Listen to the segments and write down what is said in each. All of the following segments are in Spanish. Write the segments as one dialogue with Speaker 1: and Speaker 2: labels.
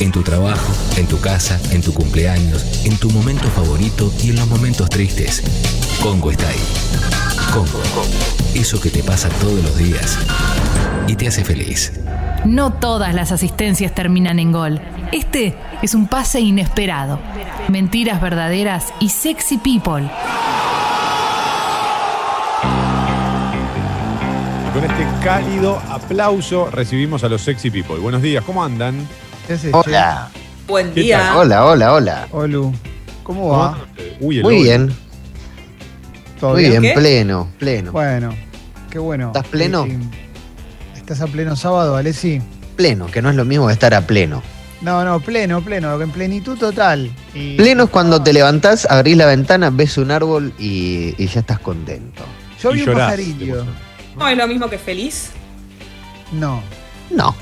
Speaker 1: En tu trabajo, en tu casa, en tu cumpleaños, en tu momento favorito y en los momentos tristes. Congo está ahí. Congo. Eso que te pasa todos los días y te hace feliz.
Speaker 2: No todas las asistencias terminan en gol. Este es un pase inesperado. Mentiras verdaderas y sexy people.
Speaker 3: Y con este cálido aplauso recibimos a los sexy people. Buenos días, ¿cómo andan?
Speaker 4: ¿Qué haces,
Speaker 5: Hola.
Speaker 6: Buen
Speaker 3: ¿Qué
Speaker 6: día.
Speaker 5: Hola, hola, hola.
Speaker 4: Olu, ¿cómo
Speaker 3: ¿Cómo
Speaker 4: va?
Speaker 3: Uy, el
Speaker 5: Muy
Speaker 3: Olu.
Speaker 5: bien,
Speaker 4: ¿Todo
Speaker 5: muy
Speaker 4: bien?
Speaker 5: pleno, pleno.
Speaker 4: Bueno, qué bueno.
Speaker 5: ¿Estás pleno?
Speaker 4: ¿Estás a pleno sábado, Alessi?
Speaker 5: Pleno, que no es lo mismo que estar a pleno.
Speaker 4: No, no, pleno, pleno, en plenitud total. Y-
Speaker 5: Pleno es cuando te levantás, abrís la ventana, ves un árbol y, y ya estás contento.
Speaker 4: Yo
Speaker 3: Y
Speaker 4: vi un
Speaker 3: llorás
Speaker 4: pajarillo.
Speaker 6: No es lo mismo que feliz.
Speaker 4: No.
Speaker 5: No.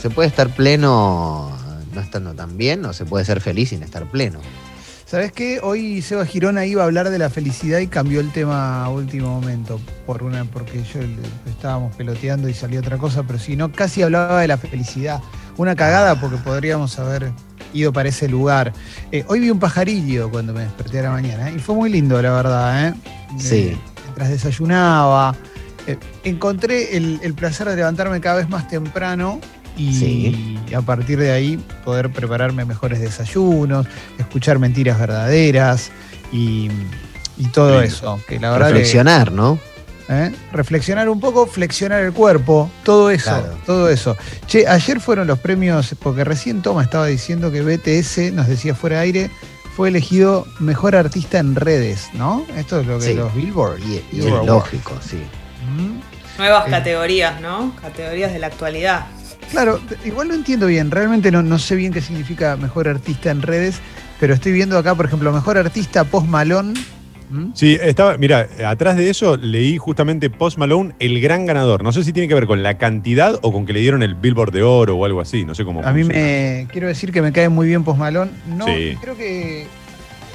Speaker 5: Se puede estar pleno no estando tan bien, o se puede ser feliz sin estar pleno.
Speaker 4: ¿Sabes qué? Hoy Seba Girona iba a hablar de la felicidad y cambió el tema a último momento. Por una, porque yo estábamos peloteando y salió otra cosa, pero si no, casi hablaba de la felicidad. Una cagada porque podríamos haber ido para ese lugar. Eh, hoy vi un pajarillo cuando me desperté a la mañana ¿eh? y fue muy lindo, la verdad. ¿eh?
Speaker 5: Sí.
Speaker 4: Mientras desayunaba. eh, encontré el, el placer de levantarme cada vez más temprano y
Speaker 5: Sí.
Speaker 4: a partir de ahí poder prepararme mejores desayunos, escuchar mentiras verdaderas y, y todo eso. Que la verdad que-
Speaker 5: Reflexionar, ¿no?
Speaker 4: ¿eh? reflexionar un poco, flexionar el cuerpo, todo eso,
Speaker 5: Claro.
Speaker 4: todo eso. Che, ayer fueron los premios, porque recién Toma estaba diciendo que BTS, nos decía fuera de aire, fue elegido mejor artista en redes, ¿no? Esto es lo que
Speaker 5: Sí.
Speaker 4: los Billboard.
Speaker 5: Y, y es lógico, sí.
Speaker 4: Mm.
Speaker 6: Nuevas
Speaker 4: Eh.
Speaker 6: categorías, ¿no? Categorías de la actualidad.
Speaker 4: Claro, igual no entiendo bien, realmente no, no sé bien qué significa mejor artista en redes, pero estoy viendo acá, por ejemplo, mejor artista post Malone. ¿Mm?
Speaker 3: Sí, estaba, mira, atrás de eso leí justamente Post Malone, el gran ganador. No sé si tiene que ver con la cantidad o con que le dieron el Billboard de oro o algo así, no sé cómo
Speaker 4: A mí me quiero decir que me cae muy bien Post Malone. No,
Speaker 3: Sí.
Speaker 4: creo que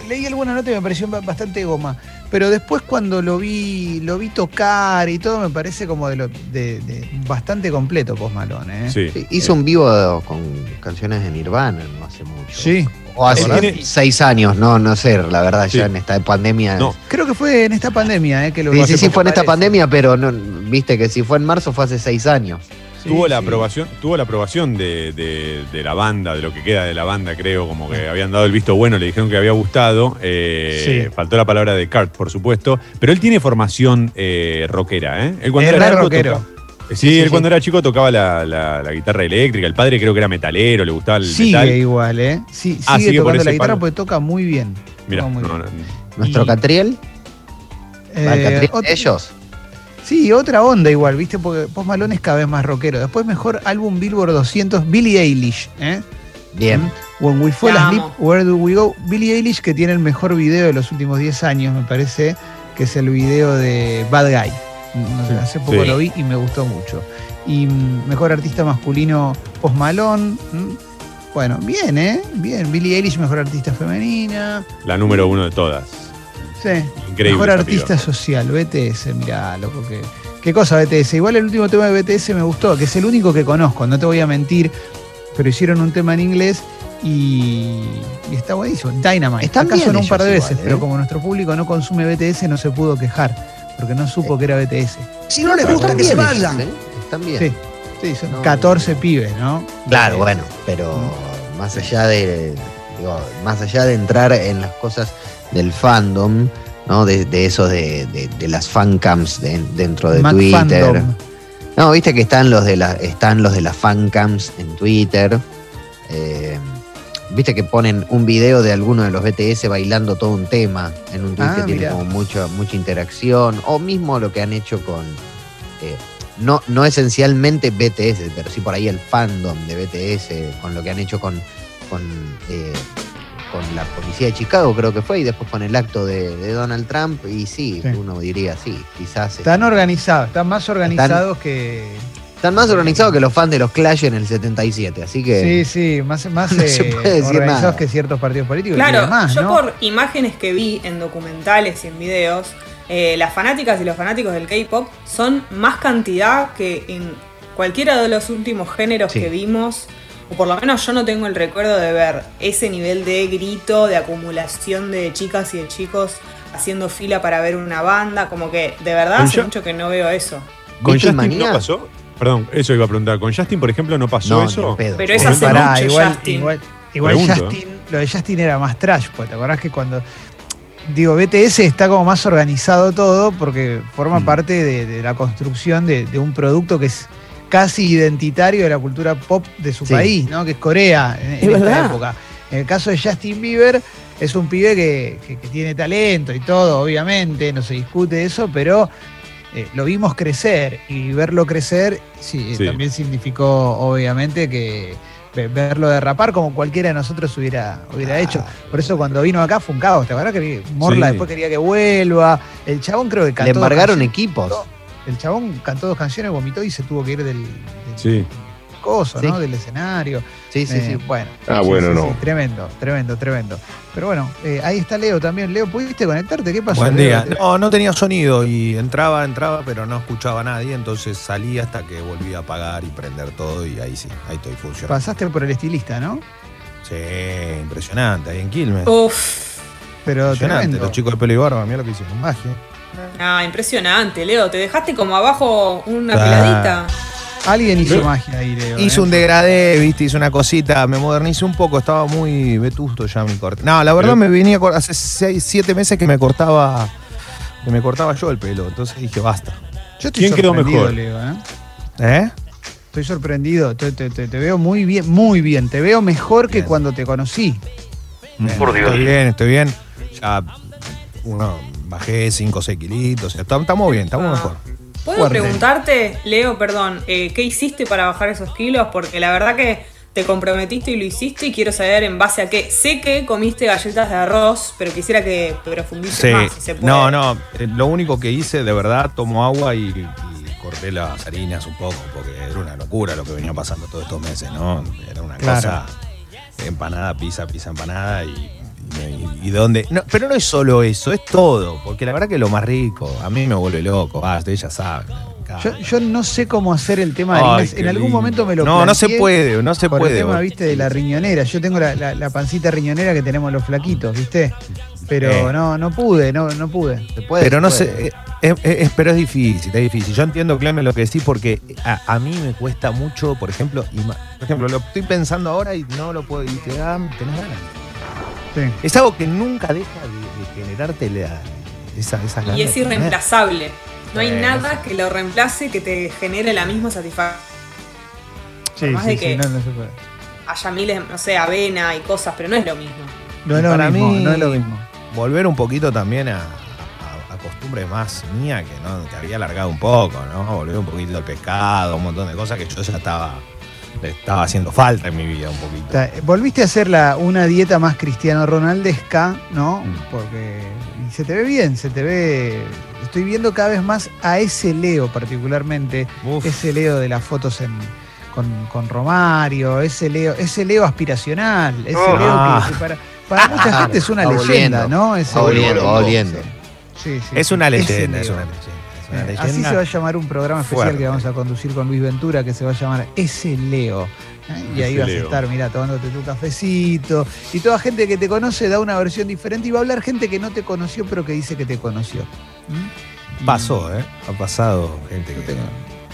Speaker 4: leí alguna nota y me pareció ba- bastante goma. Pero después cuando lo vi, lo vi tocar y todo, me parece como de, lo, de, de bastante completo Post Malone, ¿eh?
Speaker 3: Sí.
Speaker 5: Sí, Hizo un vivo con canciones de Nirvana no hace mucho.
Speaker 4: Sí,
Speaker 5: O hace seis años, no, no sé, la verdad,
Speaker 3: Sí.
Speaker 5: ya en esta pandemia.
Speaker 3: No,
Speaker 4: creo que fue en esta pandemia, ¿eh? Que lo
Speaker 5: Sí,
Speaker 4: vi
Speaker 5: sí, sí, fue en esta
Speaker 4: parece.
Speaker 5: pandemia, pero no, viste que si fue en marzo fue hace seis años.
Speaker 4: Sí,
Speaker 3: tuvo la
Speaker 4: sí.
Speaker 3: aprobación, tuvo la aprobación de, de- de la banda, de lo que queda de la banda, creo, como que habían dado el visto bueno, le dijeron que había gustado. eh,
Speaker 4: Sí.
Speaker 3: Faltó la palabra de Cart, por supuesto. Pero él tiene formación eh, rockera, ¿eh? Él cuando era
Speaker 4: rockero.
Speaker 3: toca- Sí, él
Speaker 5: sí.
Speaker 3: cuando era chico tocaba la, la- la guitarra eléctrica. El padre creo que era metalero, le gustaba el
Speaker 4: Sigue
Speaker 3: metal.
Speaker 4: igual, ¿eh? Sí,
Speaker 3: Ah,
Speaker 4: sigue
Speaker 3: sigue por
Speaker 4: tocando la guitarra
Speaker 3: palo.
Speaker 4: porque toca muy bien.
Speaker 3: Mira,
Speaker 4: Toca muy
Speaker 3: no,
Speaker 4: bien.
Speaker 3: no,
Speaker 5: Nuestro
Speaker 4: Y-
Speaker 5: Catriel,
Speaker 4: Eh,
Speaker 5: ¿va el Catriel ellos.
Speaker 4: Sí, otra onda igual, ¿viste? Porque Post Malone es cada vez más rockero. Después mejor álbum Billboard 200, Billie Eilish, ¿eh?
Speaker 5: Bien.
Speaker 4: When We Fall Asleep. Where Do We Go? Billie Eilish que tiene el mejor video de los últimos 10 años, me parece, que es el video de Bad Guy. No sé, hace poco
Speaker 3: Sí.
Speaker 4: lo vi y me gustó mucho. Y mm, mejor artista masculino Post Malone. mm. Bueno, bien, ¿eh? Bien. Billie Eilish, mejor artista femenina.
Speaker 3: La número uno de todas.
Speaker 4: Sí.
Speaker 3: Increíble.
Speaker 4: Mejor artista
Speaker 3: piba.
Speaker 4: social, BTS, mirá, loco, que. ¿Qué cosa BTS? Igual el último tema de BTS me gustó, que es el único que conozco, no te voy a mentir, pero hicieron un tema en inglés y, y está buenísimo. Dynamite.
Speaker 5: Están
Speaker 4: Acá
Speaker 5: bien
Speaker 4: sonó un par de veces,
Speaker 5: igual, ¿eh?
Speaker 4: pero como nuestro público no consume BTS, no se pudo quejar, porque no supo que era BTS.
Speaker 7: Si no les
Speaker 5: Pero
Speaker 7: gusta, que se vayan.
Speaker 5: ¿eh? Están bien.
Speaker 4: Sí, sí, son
Speaker 5: No.
Speaker 4: 14 pibes, ¿no?
Speaker 5: Claro, bueno, pero más allá de digo, más allá de entrar en las cosas del fandom, ¿no? De, de eso de, de- de las fancams de- dentro de
Speaker 4: Mac
Speaker 5: Twitter.
Speaker 4: Fandom.
Speaker 5: No, viste que están los de la, están los de las fancams en Twitter. Eh, viste que ponen un video de alguno de los BTS bailando todo un tema en un tweet
Speaker 4: Ah,
Speaker 5: que tiene como mucha, mucha interacción. O mismo lo que han hecho con. eh, no, no esencialmente BTS, pero sí por ahí el fandom de BTS, con lo que han hecho con, con, eh, con la policía de Chicago, creo que fue, y después con el acto de, de Donald Trump. Y sí,
Speaker 4: Sí.
Speaker 5: uno diría, sí, quizás.
Speaker 4: Están organizados, están más organizados que.
Speaker 5: están más organizados que los fans de los Clash en el 77, así que.
Speaker 4: Sí, sí, más, más
Speaker 5: No se
Speaker 4: eh,
Speaker 5: puede decir
Speaker 4: organizados
Speaker 5: nada.
Speaker 4: que ciertos partidos políticos.
Speaker 6: Claro,
Speaker 4: demás,
Speaker 6: yo
Speaker 4: ¿no?
Speaker 6: por imágenes que vi en documentales y en videos, eh, las fanáticas y los fanáticos del K-pop son más cantidad que en cualquiera de los últimos géneros
Speaker 5: Sí.
Speaker 6: que vimos o por lo menos yo no tengo el recuerdo de ver ese nivel de grito, de acumulación de chicas y de chicos haciendo fila para ver una banda, como que de verdad hace
Speaker 3: yo-
Speaker 6: mucho que no veo eso.
Speaker 3: ¿Con Justin no pasó? Perdón, eso iba a preguntar. ¿Con Justin, por ejemplo, no pasó
Speaker 5: No,
Speaker 3: eso?
Speaker 6: Pero es hace
Speaker 3: Pará,
Speaker 6: mucho
Speaker 4: igual,
Speaker 6: Justin.
Speaker 4: igual, igual
Speaker 3: Pregunto,
Speaker 4: Justin, lo de Justin era más trash, pues te acordás que cuando digo BTS está como más organizado todo porque forma
Speaker 3: Mm.
Speaker 4: parte de, de la construcción de, de un producto que es casi identitario de la cultura pop de su
Speaker 5: Sí.
Speaker 4: país, ¿no? Que es Corea en, en
Speaker 7: Es
Speaker 4: esta época. En el caso de Justin Bieber, es un pibe que, que- que tiene talento y todo, obviamente, no se discute eso, pero eh, lo vimos crecer y verlo crecer sí, eh,
Speaker 3: Sí.
Speaker 4: también significó, obviamente, que ve- verlo derrapar como cualquiera de nosotros hubiera, hubiera hecho. Por eso cuando vino acá fue un caos, ¿te acuerdas que Morla
Speaker 3: Sí.
Speaker 4: después quería que vuelva? El chabón creo que cantó
Speaker 5: Le embargaron equipos.
Speaker 4: El chabón cantó dos canciones, vomitó y se tuvo que ir del, del
Speaker 3: Sí.
Speaker 4: coso,
Speaker 5: Sí.
Speaker 4: ¿no? Del escenario.
Speaker 5: Sí, sí,
Speaker 4: Eh,
Speaker 5: sí.
Speaker 4: Bueno.
Speaker 8: Ah,
Speaker 4: sí,
Speaker 8: bueno,
Speaker 4: sí,
Speaker 8: no.
Speaker 4: sí, tremendo, tremendo, tremendo. Pero bueno, eh, ahí está Leo también. Leo, ¿pudiste conectarte? ¿Qué pasó?
Speaker 9: Buen
Speaker 4: Leo?
Speaker 9: día.
Speaker 4: Te-
Speaker 9: No, no tenía sonido y entraba, entraba, pero no escuchaba a nadie, entonces salí hasta que volví a apagar y prender todo y ahí sí, ahí estoy funcionando.
Speaker 4: Pasaste por el estilista, ¿no?
Speaker 9: Sí, impresionante, ahí en Quilmes.
Speaker 6: Uf.
Speaker 4: Pero
Speaker 9: Impresionante,
Speaker 4: tremendo.
Speaker 9: los chicos de pelo y barba, mira lo que hicieron, magia.
Speaker 6: Ah, impresionante, Leo. Te dejaste como abajo una
Speaker 9: Ah.
Speaker 6: peladita.
Speaker 4: Alguien hizo magia ahí, Leo.
Speaker 9: Hice
Speaker 4: ¿eh?
Speaker 9: un degradé, viste, hice una cosita, me modernicé un poco, estaba muy vetusto ya mi corte. No, la verdad
Speaker 3: Pero-
Speaker 9: me venía hace 6, 7 meses que me cortaba que me cortaba yo el pelo, entonces dije, basta.
Speaker 4: Yo estoy
Speaker 3: ¿Quién quedó
Speaker 4: sorprendido,
Speaker 3: mejor?
Speaker 4: Leo, ¿eh?
Speaker 9: ¿Eh?
Speaker 4: Estoy sorprendido. Te, te- te- te veo muy bien, muy bien. Te veo mejor que cuando te conocí.
Speaker 9: Por Dios. Estoy bien, estoy bien. Ya uno, bajé 5 o 6 kilitos, estamos, estamos bien, estamos
Speaker 6: Ah.
Speaker 9: mejor.
Speaker 6: ¿Puedo
Speaker 4: Fuerte.
Speaker 6: preguntarte, Leo, perdón, eh, qué hiciste para bajar esos kilos? Porque la verdad que te comprometiste y lo hiciste y quiero saber en base a qué. Sé que comiste galletas de arroz, pero quisiera que profundices
Speaker 9: Sí.
Speaker 6: más, si se puede.
Speaker 9: No, no, eh, lo único que hice, de verdad, tomo agua y, y corté las harinas un poco, porque era una locura lo que venía pasando todos estos meses, ¿no? Era una
Speaker 4: Claro.
Speaker 9: cosa, empanada, pizza, pizza, empanada y... y- y dónde. No, pero no es solo eso, es todo. Porque la verdad que lo más rico, a mí me vuelve loco. Ah, ustedes ya saben.
Speaker 4: Yo, yo no sé cómo hacer el tema de
Speaker 9: Ay,
Speaker 4: En algún
Speaker 9: lindo.
Speaker 4: momento me lo
Speaker 9: No, no se puede, no se
Speaker 4: Por
Speaker 9: puede.
Speaker 4: el tema,
Speaker 9: vos.
Speaker 4: viste, de la riñonera. Yo tengo la, la- la pancita riñonera que tenemos los flaquitos, ¿viste? Pero
Speaker 9: Eh.
Speaker 4: no, no pude, no, no pude.
Speaker 5: Se puede,
Speaker 9: Pero no
Speaker 5: puede.
Speaker 9: sé, eh, es, es- pero es difícil, es difícil. Yo entiendo, Clemen, lo que decís, porque a, a mí me cuesta mucho, por ejemplo, por ejemplo, lo estoy pensando ahora y no lo puedo, y te da, tenés ganas.
Speaker 4: Sí.
Speaker 9: Es algo que nunca deja de, de generarte la, esa, esas ganas
Speaker 6: Y es irreemplazable. No hay nada que lo reemplace que te genere la misma satisfacción.
Speaker 4: Sí,
Speaker 6: más
Speaker 4: sí,
Speaker 6: de
Speaker 4: sí,
Speaker 6: que-
Speaker 4: no, no se puede.
Speaker 6: Haya miles, no sé, avena y cosas, pero no es lo mismo.
Speaker 4: No es lo
Speaker 9: para
Speaker 4: mismo,
Speaker 9: mí-
Speaker 4: no es lo mismo.
Speaker 9: Volver un poquito también a, a, a costumbres más mía que no que había alargado un poco, ¿no? Volver un poquito al pescado, un montón de cosas que yo ya estaba, estaba haciendo falta en mi vida un poquito.
Speaker 4: O sea, volviste a hacer la, una dieta más cristiano ronaldesca, ¿no?
Speaker 9: Mm.
Speaker 4: Porque se te ve bien, se te ve. Estoy viendo cada vez más a ese Leo particularmente,
Speaker 9: Uf.
Speaker 4: ese Leo de las fotos en, con, con Romario, ese Leo, ese Leo aspiracional, ese
Speaker 9: Oh.
Speaker 4: Leo
Speaker 9: Ah.
Speaker 4: que, que para, para mucha gente es una leyenda, ¿no? Ese
Speaker 5: va volviendo,
Speaker 4: Leo. Sí, sí,
Speaker 9: Es una leyenda, es una leyenda.
Speaker 4: Eh. Así se va a llamar un programa especial
Speaker 9: Fuerte.
Speaker 4: que vamos a conducir con Luis Ventura, que se va a llamar Ese Leo. ¿eh? Y ahí vas a estar, mira, tomándote tu cafecito. Y toda gente que te conoce da una versión diferente. Y va a hablar gente que no te conoció, pero que dice que te conoció. ¿Mm?
Speaker 9: Pasó, ¿eh? Ha pasado gente que.
Speaker 4: tengo,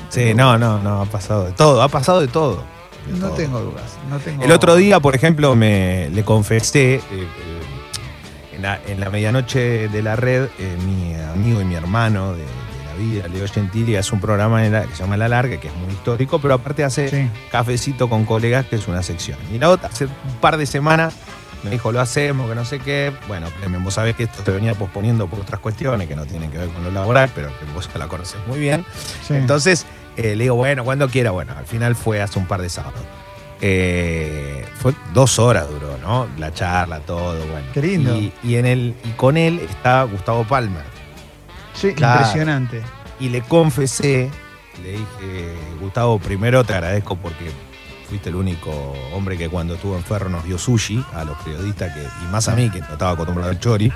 Speaker 9: Sí, no, no, no, ha pasado de todo, ha pasado de todo. de
Speaker 4: no
Speaker 9: todo.
Speaker 4: tengo dudas. No tengo...
Speaker 9: El otro día, por ejemplo, me le confesé eh, eh, en, la, en la medianoche de la red, mi amigo y mi hermano de, vida, Leo Gentili, hace un programa en la- que se llama La Larga, que es muy histórico, pero aparte hace
Speaker 4: Sí.
Speaker 9: cafecito con colegas, que es una sección. Y la otra, hace un par de semanas, me dijo, lo hacemos, que no sé qué. Bueno, vos sabés que esto te venía posponiendo por otras cuestiones que no tienen que ver con lo laboral, pero que vos ya la conoces muy bien.
Speaker 4: Sí.
Speaker 9: Entonces eh, le digo, bueno, cuando quiera. Bueno, al final fue hace un par de sábados. Eh, fue dos horas duró, ¿no? La charla, todo, bueno.
Speaker 4: Qué lindo.
Speaker 9: Y, y en el, y con él está Gustavo Palmer.
Speaker 4: Sí,
Speaker 9: Claro.
Speaker 4: impresionante.
Speaker 9: Y le confesé, le dije, Gustavo, primero te agradezco porque fuiste el único hombre que cuando estuvo enfermo nos dio sushi a los periodistas que, y más a mí, que no estaba acostumbrado al chori.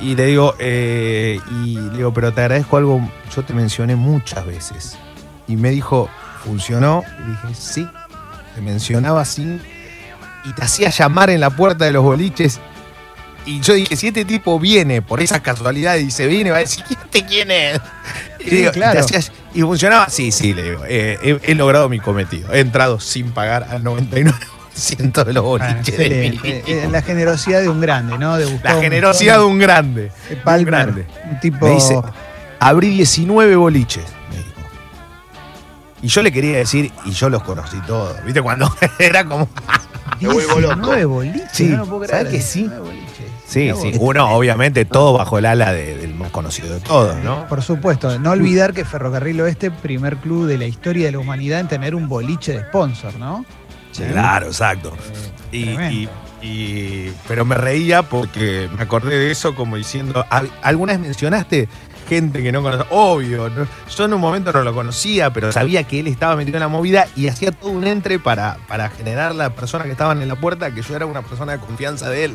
Speaker 9: Y le digo, eh, y le digo, pero te agradezco algo, yo te mencioné muchas veces. Y me dijo, ¿funcionó? Y dije, sí. te mencionaba sin. y te hacía llamar en la puerta de los boliches. Y yo dije, si este tipo viene por esas casualidades y se viene, va a decir, ¿y este quién es? Y,
Speaker 4: Sí,
Speaker 9: digo, y te
Speaker 4: claro.
Speaker 9: hacías- y funcionaba, sí, sí, le digo, eh, he, he logrado mi cometido. He entrado sin pagar al 99% de los
Speaker 4: Bueno,
Speaker 9: boliches de.
Speaker 4: Eh, La generosidad de un grande, ¿no? De
Speaker 9: La generosidad de un grande.
Speaker 4: de
Speaker 9: de un grande.
Speaker 4: un tipo.
Speaker 9: Me dice, abrí 19 boliches. Y yo le quería decir, y yo los conocí todos. ¿Viste? Cuando era como. me vuelvo loco.
Speaker 4: 19 boliches,
Speaker 9: Sí,
Speaker 4: no lo puedo creer.
Speaker 9: ¿sabes que sí?
Speaker 4: 19 boliches.
Speaker 9: Sí, sí. Uno, obviamente, todo bajo el ala de- del más conocido de todos, ¿no?
Speaker 4: Por supuesto, no olvidar que Ferrocarril Oeste, primer club de la historia de la humanidad en tener un boliche de sponsor, ¿no?
Speaker 9: Claro, exacto. Y,
Speaker 4: Tremendo.
Speaker 9: y- y- pero me reía porque me acordé de eso como diciendo, "¿Al- ¿alguna vez mencionaste gente que no conoce? Obvio, ¿no? yo en un momento no lo conocía, pero sabía que él estaba metido en la movida y hacía todo un entre para, para generar la persona que estaban en la puerta, que yo era una persona de confianza de él.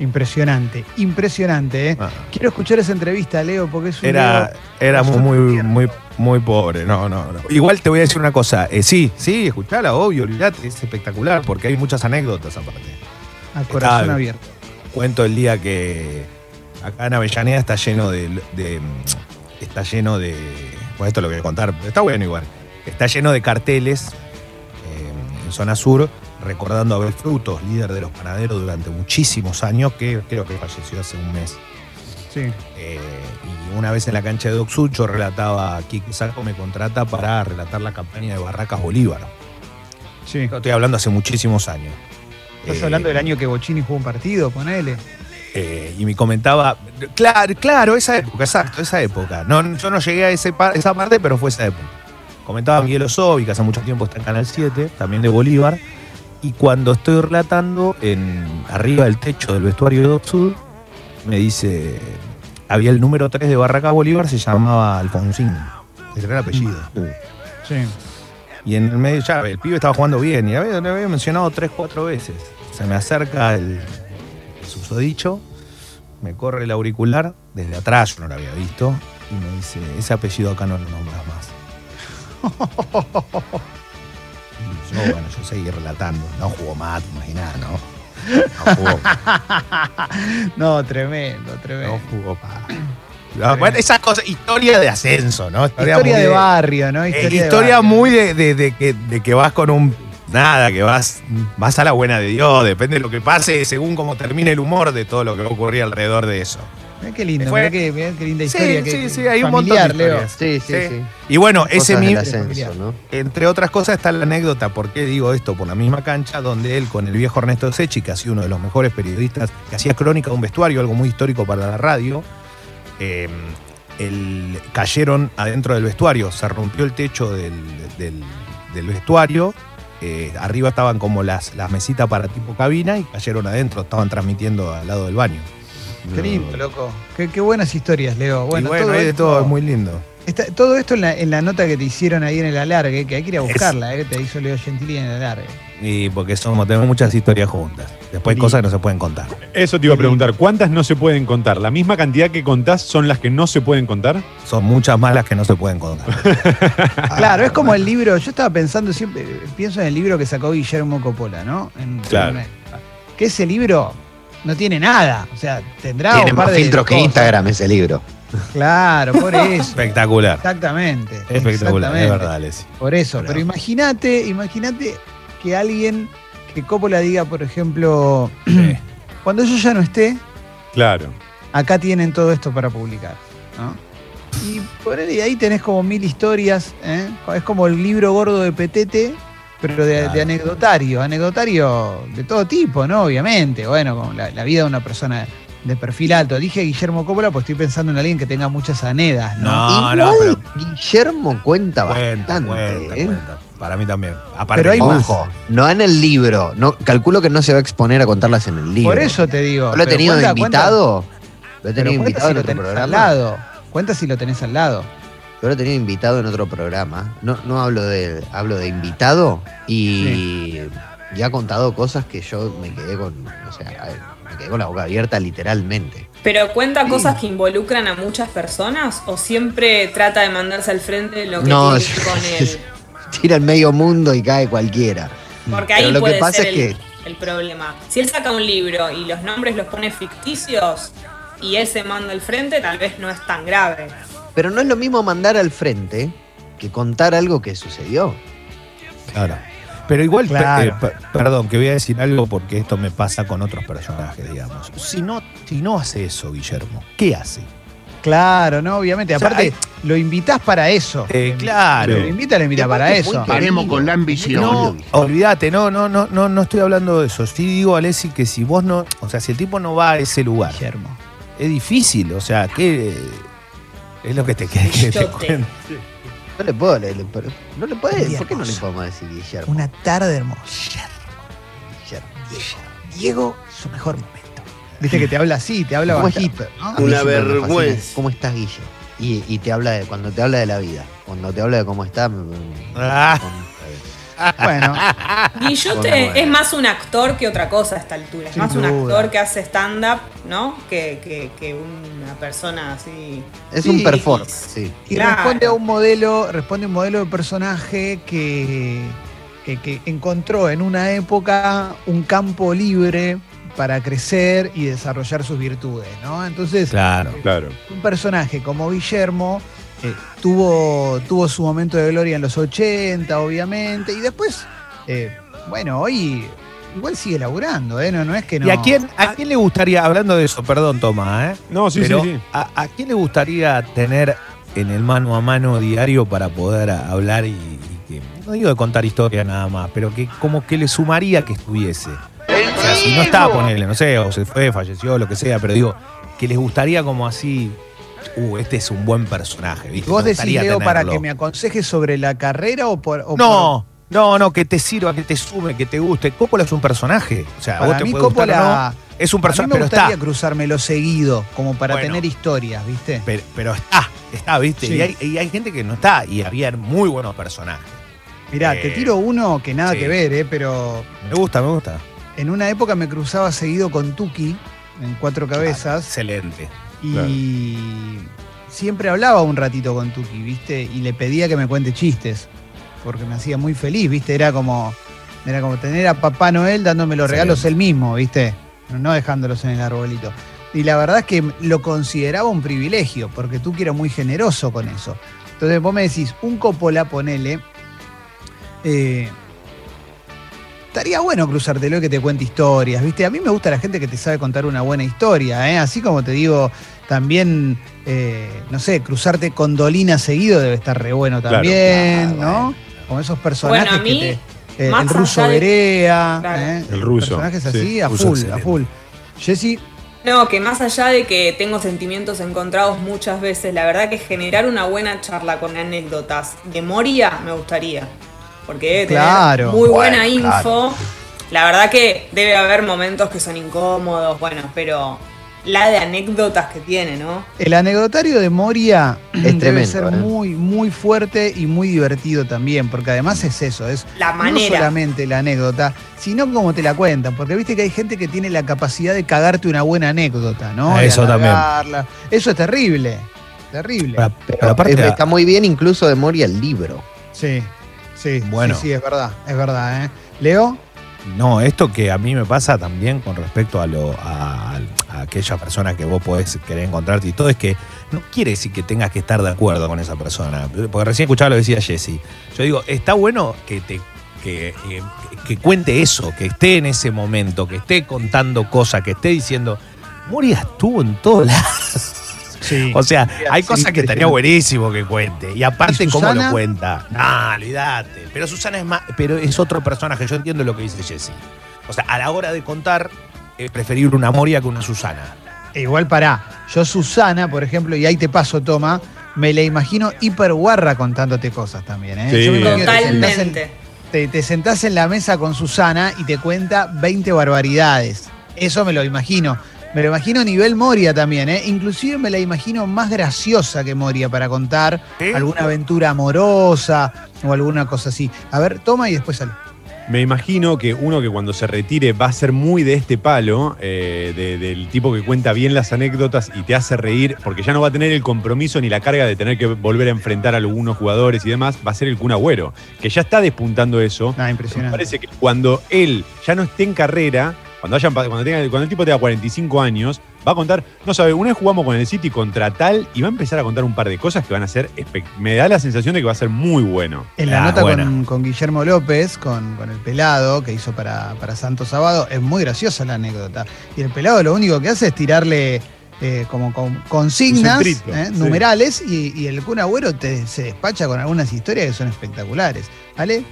Speaker 4: Impresionante, impresionante, ¿eh?
Speaker 9: Ah.
Speaker 4: Quiero escuchar esa entrevista, Leo, porque es un
Speaker 9: Era, era muy, muy, muy, muy pobre. No, no, no. Igual te voy a decir una cosa. eh, sí, sí, escuchala, obvio, olvidate, es espectacular porque hay muchas anécdotas aparte.
Speaker 4: a corazón
Speaker 9: Está-
Speaker 4: abierto.
Speaker 9: Cuento el día que acá en Avellaneda está lleno de, de- está lleno de. Bueno, esto lo voy a contar, está bueno igual. Está lleno de carteles eh, en zona sur recordando a Abel Frutos, líder de los panaderos durante muchísimos años, que creo que falleció hace un mes.
Speaker 4: Sí.
Speaker 9: Eh, y una vez en la cancha de Doc Sud, yo relataba, Kike Saco me contrata para relatar la campaña de Barracas Bolívar.
Speaker 4: Sí.
Speaker 9: Estoy hablando hace muchísimos años.
Speaker 4: Estás
Speaker 9: Eh,
Speaker 4: hablando del año que Bocini jugó un partido, ponele.
Speaker 9: eh, y me comentaba, claro, claro, esa época, exacto, esa época. No, yo no llegué a ese pa- esa parte, pero fue esa época. Comentaba Miguel Osovi, que hace mucho tiempo está en Canal 7, también de Bolívar. Y cuando estoy relatando, en, arriba del techo del vestuario de Sud, me dice, había el número 3 de Barracas Bolívar, se llamaba Alfonsín. Ese era el apellido.
Speaker 4: Sí.
Speaker 9: Y en el medio, ya, el pibe estaba jugando bien y había, lo había mencionado tres, cuatro veces. Se me acerca el, el susodicho, me corre el auricular, desde atrás yo no lo había visto, y me dice, ese apellido acá no lo nombras más. Yo, bueno, yo seguí relatando. No jugó más, te imaginás, ¿no? No jugó,
Speaker 4: No, tremendo, tremendo.
Speaker 9: no jugó más. No, bueno, esas cosas, historia de ascenso, ¿no?
Speaker 4: Historia de barrio, ¿no?
Speaker 9: Eh,
Speaker 4: Historia, de
Speaker 9: muy de, de- de que, de que vas con un. Nada, que vas, vas a la buena de Dios, depende de lo que pase, según cómo termine el humor de todo lo que va a ocurrir alrededor de eso.
Speaker 4: Mirá qué lindo,
Speaker 9: Fue-
Speaker 4: mirá qué, mirá qué linda
Speaker 9: Sí,
Speaker 4: historia.
Speaker 9: sí,
Speaker 4: qué-
Speaker 9: sí, hay un montón de
Speaker 4: Leo.
Speaker 9: historias.
Speaker 5: Sí, sí,
Speaker 9: Sí.
Speaker 5: sí.
Speaker 9: Y bueno, ese
Speaker 5: Cosas
Speaker 9: mismo,
Speaker 5: ascenso, ¿no?
Speaker 9: entre otras cosas está la anécdota, ¿por qué digo esto? Por la misma cancha donde él con el viejo Ernesto Sechi, que ha sido uno de los mejores periodistas, que hacía crónica de un vestuario, algo muy histórico para la radio, eh, el- cayeron adentro del vestuario, se rompió el techo del, del- del vestuario, eh, arriba estaban como las, las mesitas para tipo cabina y cayeron adentro, estaban transmitiendo al lado del baño.
Speaker 4: Qué lindo, loco. Qué, qué buenas historias, Leo. Bueno,
Speaker 9: y bueno,
Speaker 4: todo
Speaker 9: hay de
Speaker 4: esto-
Speaker 9: todo, es muy lindo.
Speaker 4: está- todo esto en la, en la nota que te hicieron ahí en el alargue, que hay que ir a buscarla, eh, que te hizo Leo Gentili en el alargue.
Speaker 9: Y porque somos, tenemos muchas historias juntas. Después hay cosas que no se pueden contar.
Speaker 3: Eso te iba a preguntar, ¿cuántas no se pueden contar? ¿La misma cantidad que contás son las que no se pueden contar?
Speaker 9: Son muchas más las que no se pueden contar.
Speaker 4: Claro, es como el libro, yo estaba pensando siempre, pienso en el libro que sacó Guillermo Coppola, ¿no? En-
Speaker 3: Claro.
Speaker 4: en- que ese libro no tiene nada, o sea, tendrá
Speaker 5: Tiene
Speaker 4: un par
Speaker 5: más
Speaker 4: de
Speaker 5: filtros que
Speaker 4: cosas.
Speaker 5: Instagram ese libro.
Speaker 4: Claro, por eso.
Speaker 9: Espectacular.
Speaker 4: Exactamente.
Speaker 9: Espectacular, es verdad, Leslie.
Speaker 4: Por eso,
Speaker 9: Claro.
Speaker 4: pero imagínate, imagínate que alguien, que Coppola diga, por ejemplo, cuando yo ya no esté,
Speaker 3: Claro.
Speaker 4: acá tienen todo esto para publicar. ¿no? Y por ahí, ahí tenés como mil historias, ¿eh? es como el libro gordo de Petete, pero de,
Speaker 9: Claro.
Speaker 4: de anecdotario, anecdotario de todo tipo, ¿no? Obviamente, bueno, como la, la vida de una persona de perfil alto. Dije Guillermo Coppola, pues estoy pensando en alguien que tenga muchas anedas, ¿no?
Speaker 9: No,
Speaker 5: Igual
Speaker 9: no, pero
Speaker 5: Guillermo cuenta
Speaker 9: cuenta,
Speaker 5: bastante.
Speaker 9: cuenta,
Speaker 5: ¿eh?
Speaker 9: cuenta. Para mí también. Aparte
Speaker 4: Pero hay más.
Speaker 5: Ojo, no en el libro. No, calculo que no se va a exponer a contarlas en el libro.
Speaker 4: Por eso te digo.
Speaker 5: Lo he tenido de
Speaker 4: cuenta- cuenta-
Speaker 5: invitado. Lo he tenido invitado
Speaker 4: si
Speaker 5: en
Speaker 4: lo
Speaker 5: otro
Speaker 4: tenés al
Speaker 5: programa.
Speaker 4: lado. Cuenta si lo tenés al lado.
Speaker 5: Yo lo he tenido invitado en otro programa. No, no hablo de hablo de invitado y ya ha contado cosas que yo me quedé con, o sea, me quedé con la boca abierta literalmente.
Speaker 6: ¿Pero cuenta cosas que involucran a muchas personas o siempre trata de mandarse al frente lo que
Speaker 5: No,
Speaker 6: tiene que con él?
Speaker 5: tira el medio mundo y cae cualquiera.
Speaker 6: Porque ahí
Speaker 5: Pero lo que
Speaker 6: puede
Speaker 5: pasa
Speaker 6: ser
Speaker 5: es
Speaker 6: el,
Speaker 5: que-
Speaker 6: el problema. Si él saca un libro y los nombres los pone ficticios y él se manda al frente, tal vez no es tan grave.
Speaker 5: Pero no es lo mismo mandar al frente que contar algo que sucedió.
Speaker 9: Claro. Pero igual,
Speaker 4: Claro.
Speaker 9: eh, pe- perdón, que voy a decir algo porque esto me pasa con otros personajes, digamos. Si no, si no hace eso, Guillermo, ¿qué hace?
Speaker 4: Claro, no, obviamente.
Speaker 9: O sea,
Speaker 4: Aparte,
Speaker 9: hay-
Speaker 4: lo invitas para eso.
Speaker 9: Eh, claro.
Speaker 4: Lo invita, lo invita para eso.
Speaker 7: Paremos con la ambición.
Speaker 9: No, olvídate, no, no, no, no, no estoy hablando de eso. Sí digo, Alessi, que si vos no, o sea, si el tipo no va a ese lugar,
Speaker 4: Guillermo.
Speaker 9: es difícil, o sea, ¿qué es lo que te quiere que te cuente?
Speaker 5: No le puedo, le- le- pero- no le puede,
Speaker 4: Día
Speaker 5: ¿por qué no le
Speaker 4: hermoso.
Speaker 5: podemos decir Guillermo?
Speaker 4: Una tarde hermosa.
Speaker 5: Guillermo.
Speaker 4: Diego, su mejor momento. Viste que te habla así, te habla ¿no?
Speaker 5: A mí
Speaker 7: Una
Speaker 5: siempre me fascina.
Speaker 7: vergüenza.
Speaker 5: ¿Cómo estás, Guille? Y, y te habla de, cuando te habla de la vida, cuando te habla de cómo está, me- me-
Speaker 9: Ah.
Speaker 5: con-
Speaker 4: Bueno,
Speaker 6: Guillote
Speaker 5: Bueno.
Speaker 6: es más un actor que otra cosa a esta altura. Es
Speaker 4: Sin
Speaker 6: más un actor que hace stand-up, ¿no? Que, que- que una persona así.
Speaker 5: es
Speaker 4: Sí.
Speaker 5: un performance, sí.
Speaker 4: y
Speaker 6: Claro.
Speaker 4: responde a un modelo, responde a un modelo de personaje que, que, que encontró en una época un campo libre para crecer y desarrollar sus virtudes, ¿no? Entonces,
Speaker 9: Claro.
Speaker 3: Claro.
Speaker 4: un personaje como Guillermo eh, tuvo, tuvo su momento de gloria en los 80, obviamente, y después, eh, bueno, hoy igual sigue laburando, ¿eh? No, no es que no.
Speaker 9: ¿Y a quién, a quién le gustaría, hablando de eso, perdón, Tomás, ¿eh?
Speaker 3: No, sí,
Speaker 9: Pero,
Speaker 3: sí, sí.
Speaker 9: ¿a, a quién le gustaría tener en el mano a mano diario para poder hablar y, y que, no digo de contar historias nada más, pero que como que le sumaría que estuviese? O sea, si no está, ponele, no sé, o se fue, falleció, lo que sea, pero digo, que les gustaría como así, uh, este es un buen personaje, ¿viste?
Speaker 4: ¿Vos decís, Leo, para que me aconsejes sobre la carrera o por.? o
Speaker 9: No, no, no, que te sirva, que te sume, que te guste. Coppola es un personaje. O sea, vos
Speaker 4: para
Speaker 9: te
Speaker 4: mí,
Speaker 9: o
Speaker 4: Coppola.
Speaker 9: no, es un
Speaker 4: a mí
Speaker 9: personaje,
Speaker 4: me
Speaker 9: pero
Speaker 4: gustaría
Speaker 9: está.
Speaker 4: cruzármelo seguido, como para
Speaker 9: Bueno.
Speaker 4: tener historias, ¿viste?
Speaker 9: Pero, pero está, está, ¿viste?
Speaker 4: Sí.
Speaker 9: Y, hay, y hay gente que no está, y había muy buenos personajes.
Speaker 4: Mirá,
Speaker 9: Eh,
Speaker 4: te tiro uno que nada
Speaker 9: sí.
Speaker 4: que ver, ¿eh? Pero
Speaker 9: Me gusta, me gusta.
Speaker 4: en una época me cruzaba seguido con Tuki en Cuatro Cabezas.
Speaker 9: Excelente.
Speaker 4: Y siempre hablaba un ratito con Tuki, ¿viste? Y le pedía que me cuente chistes, porque me hacía muy feliz, ¿viste? Era como, era como tener a Papá Noel dándome los regalos él mismo, ¿viste? No dejándolos en el arbolito. Y la verdad es que lo consideraba un privilegio, porque Tuki era muy generoso con eso. Entonces vos me decís, un Coppola, ponele, eh, estaría bueno cruzártelo y que te cuente historias, ¿viste? A mí me gusta la gente que te sabe contar una buena historia, ¿eh? Así como te digo, también, eh, no sé, cruzarte con Dolina seguido debe estar re bueno también,
Speaker 5: Claro,
Speaker 4: ¿no?
Speaker 5: bueno.
Speaker 4: Como esos personajes
Speaker 6: Bueno, a mí,
Speaker 4: que te, eh, el ruso
Speaker 6: de-
Speaker 4: Berea,
Speaker 6: Claro.
Speaker 4: ¿eh?
Speaker 3: El ruso,
Speaker 4: Personajes
Speaker 3: sí,
Speaker 4: así, a full, a full. Jessy,
Speaker 6: No, que más allá de que tengo sentimientos encontrados muchas veces, la verdad que generar una buena charla con anécdotas de Moria me gustaría. Porque debe tener
Speaker 4: Claro.
Speaker 6: muy buena
Speaker 9: Bueno,
Speaker 6: info. La verdad que debe haber momentos que son incómodos, bueno, pero la de anécdotas que tiene, ¿no?
Speaker 4: el anecdotario de Moria debe
Speaker 5: tremendo,
Speaker 4: ser
Speaker 5: ¿eh?
Speaker 4: muy, muy fuerte y muy divertido también, porque además es eso, es
Speaker 6: La
Speaker 4: no
Speaker 6: manera.
Speaker 4: solamente la anécdota, sino como te la cuentan, porque viste que hay gente que tiene la capacidad de cagarte una buena anécdota, ¿no?
Speaker 9: Ah, eso también.
Speaker 4: Eso es terrible, terrible.
Speaker 9: Pero,
Speaker 5: Pero,
Speaker 9: pero aparte,
Speaker 5: es- está muy bien incluso de Moria el libro.
Speaker 4: Sí, sí,
Speaker 9: Bueno.
Speaker 4: sí, sí, es verdad, es verdad, ¿eh? Leo,
Speaker 9: no, esto que a mí me pasa también con respecto a, lo, a, a aquella persona que vos podés querer encontrarte y todo, es que no quiere decir que tengas que estar de acuerdo con esa persona. Porque recién escuchaba lo que decía Jesse. Yo digo, está bueno que te que, eh, que cuente eso, que esté en ese momento, que esté contando cosas, que esté diciendo, Moria estuvo en todos lados.
Speaker 4: Sí.
Speaker 9: O sea, hay
Speaker 4: sí,
Speaker 9: cosas que estaría buenísimo que cuente. Y aparte,
Speaker 4: ¿Y
Speaker 9: ¿cómo lo cuenta? No, olvídate. Pero Susana es más, pero es otro personaje. Yo entiendo lo que dice Jesse. O sea, a la hora de contar, es preferible una Moria que una Susana.
Speaker 4: Igual pará, yo Susana, por ejemplo, y ahí te paso, toma, me la imagino hiper guarra contándote cosas también, ¿eh?
Speaker 3: Sí.
Speaker 4: Yo me
Speaker 6: Totalmente.
Speaker 4: te, te sentás en la mesa con Susana y te cuenta 20 barbaridades. Eso me lo imagino. Me lo imagino a nivel Moria también, ¿eh? Inclusive me la imagino más graciosa que Moria para contar alguna aventura amorosa o alguna cosa así. A ver, toma y después sale.
Speaker 3: Me imagino que uno que cuando se retire va a ser muy de este palo, eh, de- del tipo que cuenta bien las anécdotas y te hace reír, porque ya no va a tener el compromiso ni la carga de tener que volver a enfrentar a algunos jugadores y demás, va a ser el Kun Agüero, que ya está despuntando eso. Me
Speaker 4: impresionante.
Speaker 3: parece que cuando él ya no esté en carrera, cuando, hayan, cuando, tenga- cuando el tipo tenga 45 años, va a contar, no sabe, una vez jugamos con el City contra tal y va a empezar a contar un par de cosas que van a ser, me da la sensación de que va a ser muy bueno.
Speaker 4: En la
Speaker 9: Ah,
Speaker 4: nota con, con Guillermo López, con, con el pelado que hizo para, para Santo Sábado, es muy graciosa la anécdota. Y el pelado lo único que hace es tirarle eh, como con- consignas,
Speaker 3: centrito,
Speaker 4: eh,
Speaker 3: sí.
Speaker 4: numerales, y, y el Kun Agüero te, se despacha con algunas historias que son espectaculares. ¿Vale?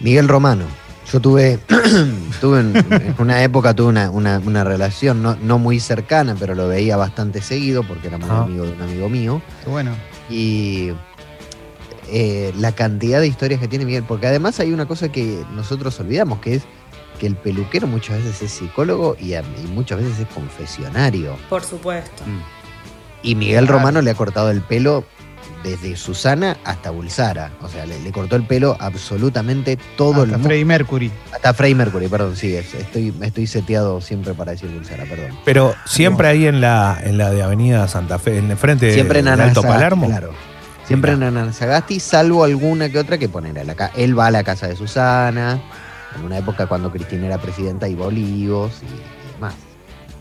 Speaker 5: Miguel Romano. Yo tuve, tuve en, en una época tuve una, una- una relación no, no muy cercana, pero lo veía bastante seguido porque era muy
Speaker 9: Ah.
Speaker 5: amigo de un amigo mío.
Speaker 4: Qué bueno.
Speaker 5: Y eh, la cantidad de historias que tiene Miguel, porque además hay una cosa que nosotros olvidamos, que es que el peluquero muchas veces es psicólogo y, a- y muchas veces es confesionario.
Speaker 6: Por supuesto.
Speaker 5: Y Miguel
Speaker 4: Claro.
Speaker 5: Romano le ha cortado el pelo desde Susana hasta Bulsara. O sea, le, le cortó el pelo absolutamente todo el
Speaker 4: Hasta
Speaker 5: mundo.
Speaker 4: Freddie Mercury.
Speaker 5: Hasta Freddie Mercury, perdón, sí, es- estoy, estoy seteado siempre para decir Bulsara, perdón.
Speaker 9: Pero siempre ahí en la, en la de Avenida Santa Fe, en el frente
Speaker 5: Siempre en
Speaker 9: Alto Palermo.
Speaker 5: Claro. Siempre en Anasagasti, salvo alguna que otra que poner la Él va a la casa de Susana, en una época cuando Cristina era presidenta iba a Olivos y, y demás.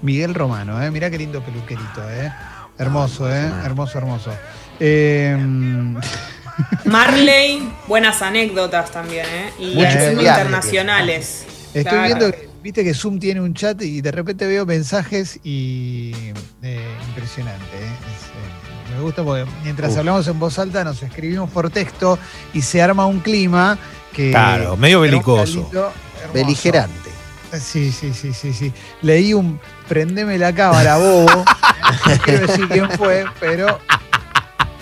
Speaker 4: Miguel Romano, ¿eh? Mirá qué lindo peluquerito, ¿eh? Hermoso, ¿eh? Hermoso, hermoso. Eh,
Speaker 6: Marley, buenas anécdotas también, ¿eh? Y
Speaker 5: viaje,
Speaker 6: internacionales.
Speaker 4: Estoy
Speaker 6: Claro.
Speaker 4: viendo que, viste que Zoom tiene un chat y de repente veo mensajes y eh, impresionante. ¿eh? Es, eh, me gusta porque mientras
Speaker 5: Uf.
Speaker 4: hablamos en voz alta nos escribimos por texto y se arma un clima que...
Speaker 9: Claro, medio belicoso.
Speaker 5: Beligerante.
Speaker 4: Sí, sí, sí, sí, sí. Leí un prendeme la cámara, bobo. no quiero decir quién fue, pero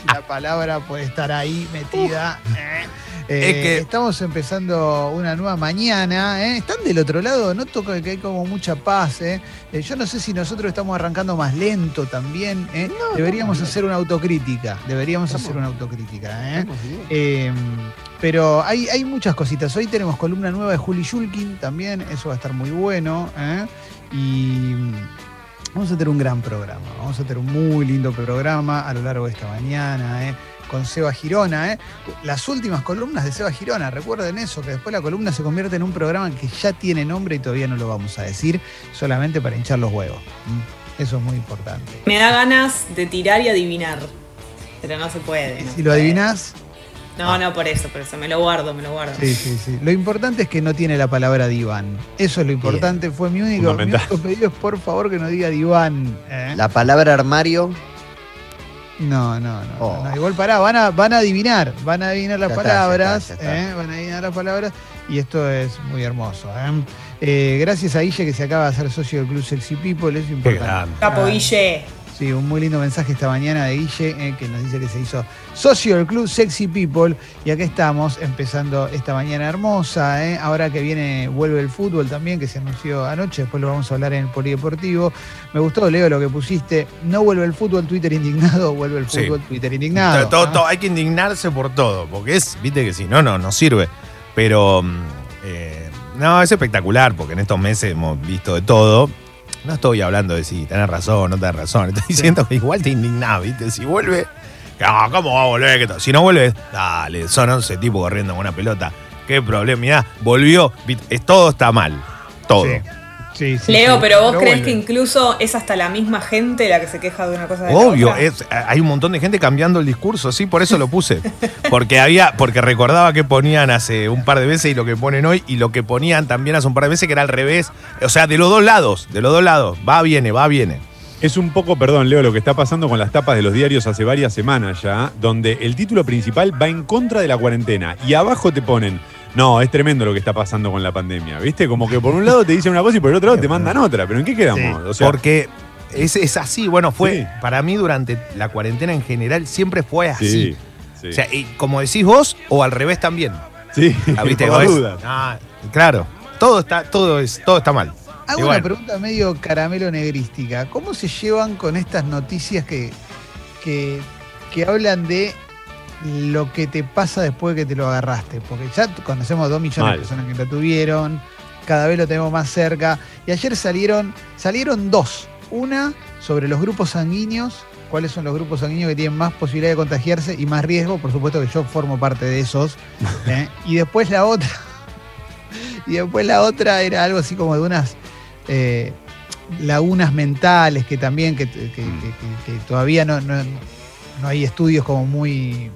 Speaker 4: la palabra puede estar ahí metida. Eh, eh,
Speaker 9: Es que-
Speaker 4: Estamos empezando una nueva mañana. ¿eh? ¿Están del otro lado? Noto que que hay como mucha paz. yo no sé si nosotros estamos arrancando más lento también. Deberíamos hacer una autocrítica. Deberíamos hacer una autocrítica. Eh, pero hay, hay muchas cositas. Hoy tenemos columna nueva de Juli Shulkin también, eso va a estar muy bueno. Y vamos a tener un gran programa. Vamos a tener un muy lindo programa a lo largo de esta mañana. ¿eh? Con Seba Girona, ¿eh? las últimas columnas de Seba Girona, recuerden eso, que después la columna se convierte en un programa que ya tiene nombre y todavía no lo vamos a decir, solamente para hinchar los huevos. Eso es muy importante.
Speaker 6: Me da ganas de tirar y adivinar. Pero no se puede. no
Speaker 4: si lo
Speaker 6: puede.
Speaker 4: adivinás,
Speaker 6: No, no, por eso, por eso. Me lo guardo, me lo guardo.
Speaker 4: Sí, sí, sí. Lo importante es que no tiene la palabra diván. Eso es lo importante. Fue mi único, mi único pedido es por favor que no diga diván. ¿eh?
Speaker 5: La palabra armario,
Speaker 4: No, no, no,
Speaker 5: Oh.
Speaker 4: no. Igual pará, van a, van a adivinar, van a adivinar las
Speaker 5: Ya está, ya
Speaker 4: palabras,
Speaker 5: está, ya está.
Speaker 4: ¿eh? van a adivinar las palabras y esto es muy hermoso. ¿eh? Eh, gracias a Guille que se acaba de hacer socio del Club Sexy People, eso es
Speaker 9: Qué
Speaker 4: importante.
Speaker 9: grande.
Speaker 6: Capo Guille.
Speaker 4: Sí, un muy lindo mensaje esta mañana de Guille eh, que nos dice que se hizo socio del club Sexy People y acá estamos empezando esta mañana hermosa. eh. Ahora que viene, vuelve el fútbol también, que se anunció anoche, después lo vamos a hablar en el Polideportivo. Me gustó, Leo, lo que pusiste. No vuelve el fútbol, Twitter indignado, vuelve el
Speaker 9: Sí.
Speaker 4: fútbol, Twitter indignado.
Speaker 9: Todo-
Speaker 4: ¿no?
Speaker 9: todo- hay que indignarse por todo, porque es, viste que si no, no, no sirve. Pero, mm, eh, no, es espectacular, porque en estos meses hemos visto de todo. No estoy hablando de si tenés razón o no tenés razón. Estoy diciendo que igual te indignás, viste. Si vuelve, no, ¿cómo va a volver? Si no vuelve, dale, son 11 tipos corriendo con una pelota. ¿Qué problema? Mirá, volvió, viste, todo está mal. Todo.
Speaker 4: Sí. Sí, sí,
Speaker 6: Leo,
Speaker 4: sí.
Speaker 6: pero vos crees
Speaker 4: vuelve.
Speaker 6: que incluso es hasta la misma gente la que se queja de una cosa de la
Speaker 9: Obvio,
Speaker 6: otra?
Speaker 9: es, hay un montón de gente cambiando el discurso, sí, por eso lo puse. Porque había, porque recordaba que ponían hace un par de veces y lo que ponen hoy, y lo que ponían también hace un par de veces que era al revés. O sea, de los dos lados, de los dos lados. Va, viene, va, viene.
Speaker 3: Es un poco, perdón, Leo, lo que está pasando con las tapas de los diarios hace varias semanas ya, donde el título principal va en contra de la cuarentena y abajo te ponen, no, es tremendo lo que está pasando con la pandemia, ¿viste? Como que por un lado te dicen una cosa y por el otro lado te mandan otra, pero ¿en qué quedamos?
Speaker 4: Sí,
Speaker 3: O sea,
Speaker 9: porque es, es así, bueno, fue,
Speaker 3: Sí.
Speaker 9: para mí durante la cuarentena en general siempre fue así.
Speaker 3: sí, sí.
Speaker 9: O sea, y como decís vos, o al revés también.
Speaker 3: sí,
Speaker 9: Ah, ¿viste?
Speaker 3: por dudas.
Speaker 9: ah, claro, todo está, todo es, todo está mal.
Speaker 4: Hago una pregunta medio caramelo negrística. ¿Cómo se llevan con estas noticias que, que, que hablan de lo que te pasa después de que te lo agarraste. Porque ya conocemos dos millones
Speaker 3: Mal.
Speaker 4: de personas que lo tuvieron, cada vez lo tenemos más cerca. Y ayer salieron, salieron dos. Una sobre los grupos sanguíneos, cuáles son los grupos sanguíneos que tienen más posibilidad de contagiarse y más riesgo. Por supuesto que yo formo parte de esos. ¿eh? Y después la otra. Y después la otra era algo así como de unas eh, lagunas mentales que también que, que- que- que- que todavía no, no- no hay estudios como muy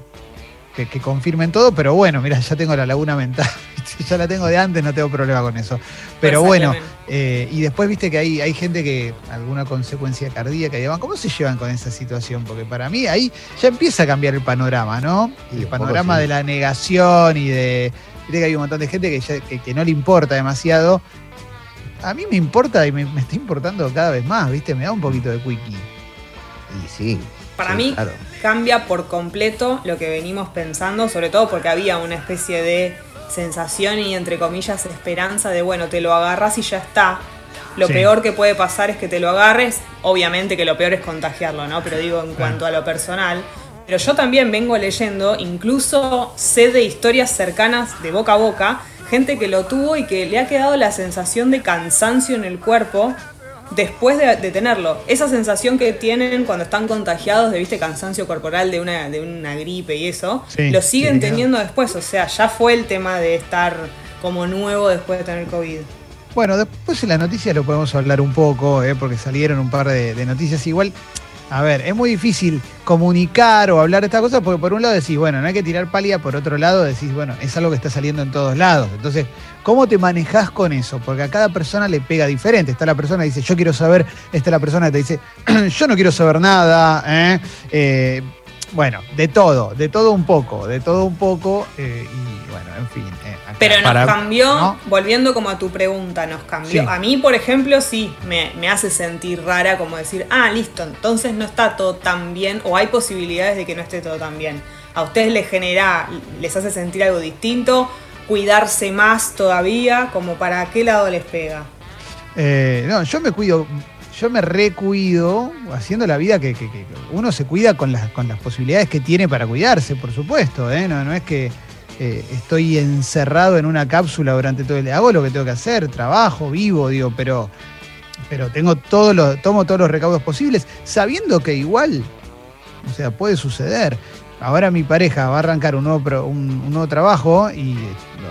Speaker 4: que, que confirmen todo, pero bueno, mira, ya tengo la laguna mental, ya la tengo de antes, no tengo problema con eso. Pero bueno, eh, y después viste que hay, hay gente que alguna consecuencia cardíaca y demás, ¿cómo se llevan con esa situación? Porque para mí ahí ya empieza a cambiar el panorama, ¿no?
Speaker 5: Sí,
Speaker 4: el panorama
Speaker 5: sí.
Speaker 4: de la negación y de... Viste que hay un montón de gente que, ya- que- que no le importa demasiado. A mí me importa y me, me está importando cada vez más, ¿viste? Me da un poquito de quickie.
Speaker 5: Y sí.
Speaker 6: Para
Speaker 5: sí,
Speaker 6: mí
Speaker 5: claro.
Speaker 6: cambia por completo lo que venimos pensando, sobre todo porque había una especie de sensación y entre comillas esperanza de bueno, te lo agarras y ya está. Lo
Speaker 4: Sí.
Speaker 6: peor que puede pasar es que te lo agarres, obviamente que lo peor es contagiarlo, ¿no? Pero digo en cuanto a lo personal. Pero yo también vengo leyendo, incluso sé de historias cercanas de boca a boca, gente que lo tuvo y que le ha quedado la sensación de cansancio en el cuerpo después de, de tenerlo. Esa sensación que tienen cuando están contagiados de viste cansancio corporal de una, de una gripe y eso,
Speaker 4: Sí,
Speaker 6: lo siguen
Speaker 4: sí,
Speaker 6: teniendo después. O sea, ya fue el tema de estar como nuevo después de tener COVID.
Speaker 4: Bueno, después en las noticias lo podemos hablar un poco, ¿eh? porque salieron un par de, de noticias. Igual, a ver, es muy difícil comunicar o hablar de estas cosas porque por un lado decís, bueno, no hay que tirar pálida, por otro lado decís, bueno, es algo que está saliendo en todos lados. Entonces, ¿cómo te manejás con eso? Porque a cada persona le pega diferente. Está la persona que dice, yo quiero saber, está la persona que te dice, yo no quiero saber nada. ¿eh? Eh, bueno, de todo, de todo un poco, de todo un poco. eh, y bueno, en fin. eh, acá-
Speaker 6: Pero nos
Speaker 9: Para-
Speaker 6: cambió,
Speaker 4: ¿no?
Speaker 6: volviendo como a tu pregunta, nos cambió.
Speaker 4: Sí.
Speaker 6: A mí, por ejemplo, sí, me, me hace sentir rara como decir, ah, listo, entonces no está todo tan bien o hay posibilidades de que no esté todo tan bien. A ustedes les genera, les hace sentir algo distinto, cuidarse más todavía, como para qué lado les pega.
Speaker 4: Eh, no, yo me cuido, yo me recuido haciendo la vida que, uno se cuida con las, con las posibilidades que tiene para cuidarse, por supuesto. ¿eh? No, no es que eh, estoy encerrado en una cápsula durante todo el día. Hago lo que tengo que hacer, trabajo, vivo, digo, pero, pero tengo todos los, tomo todos los recaudos posibles, sabiendo que igual, o sea, puede suceder. Ahora mi pareja va a arrancar un nuevo, un, nuevo trabajo y,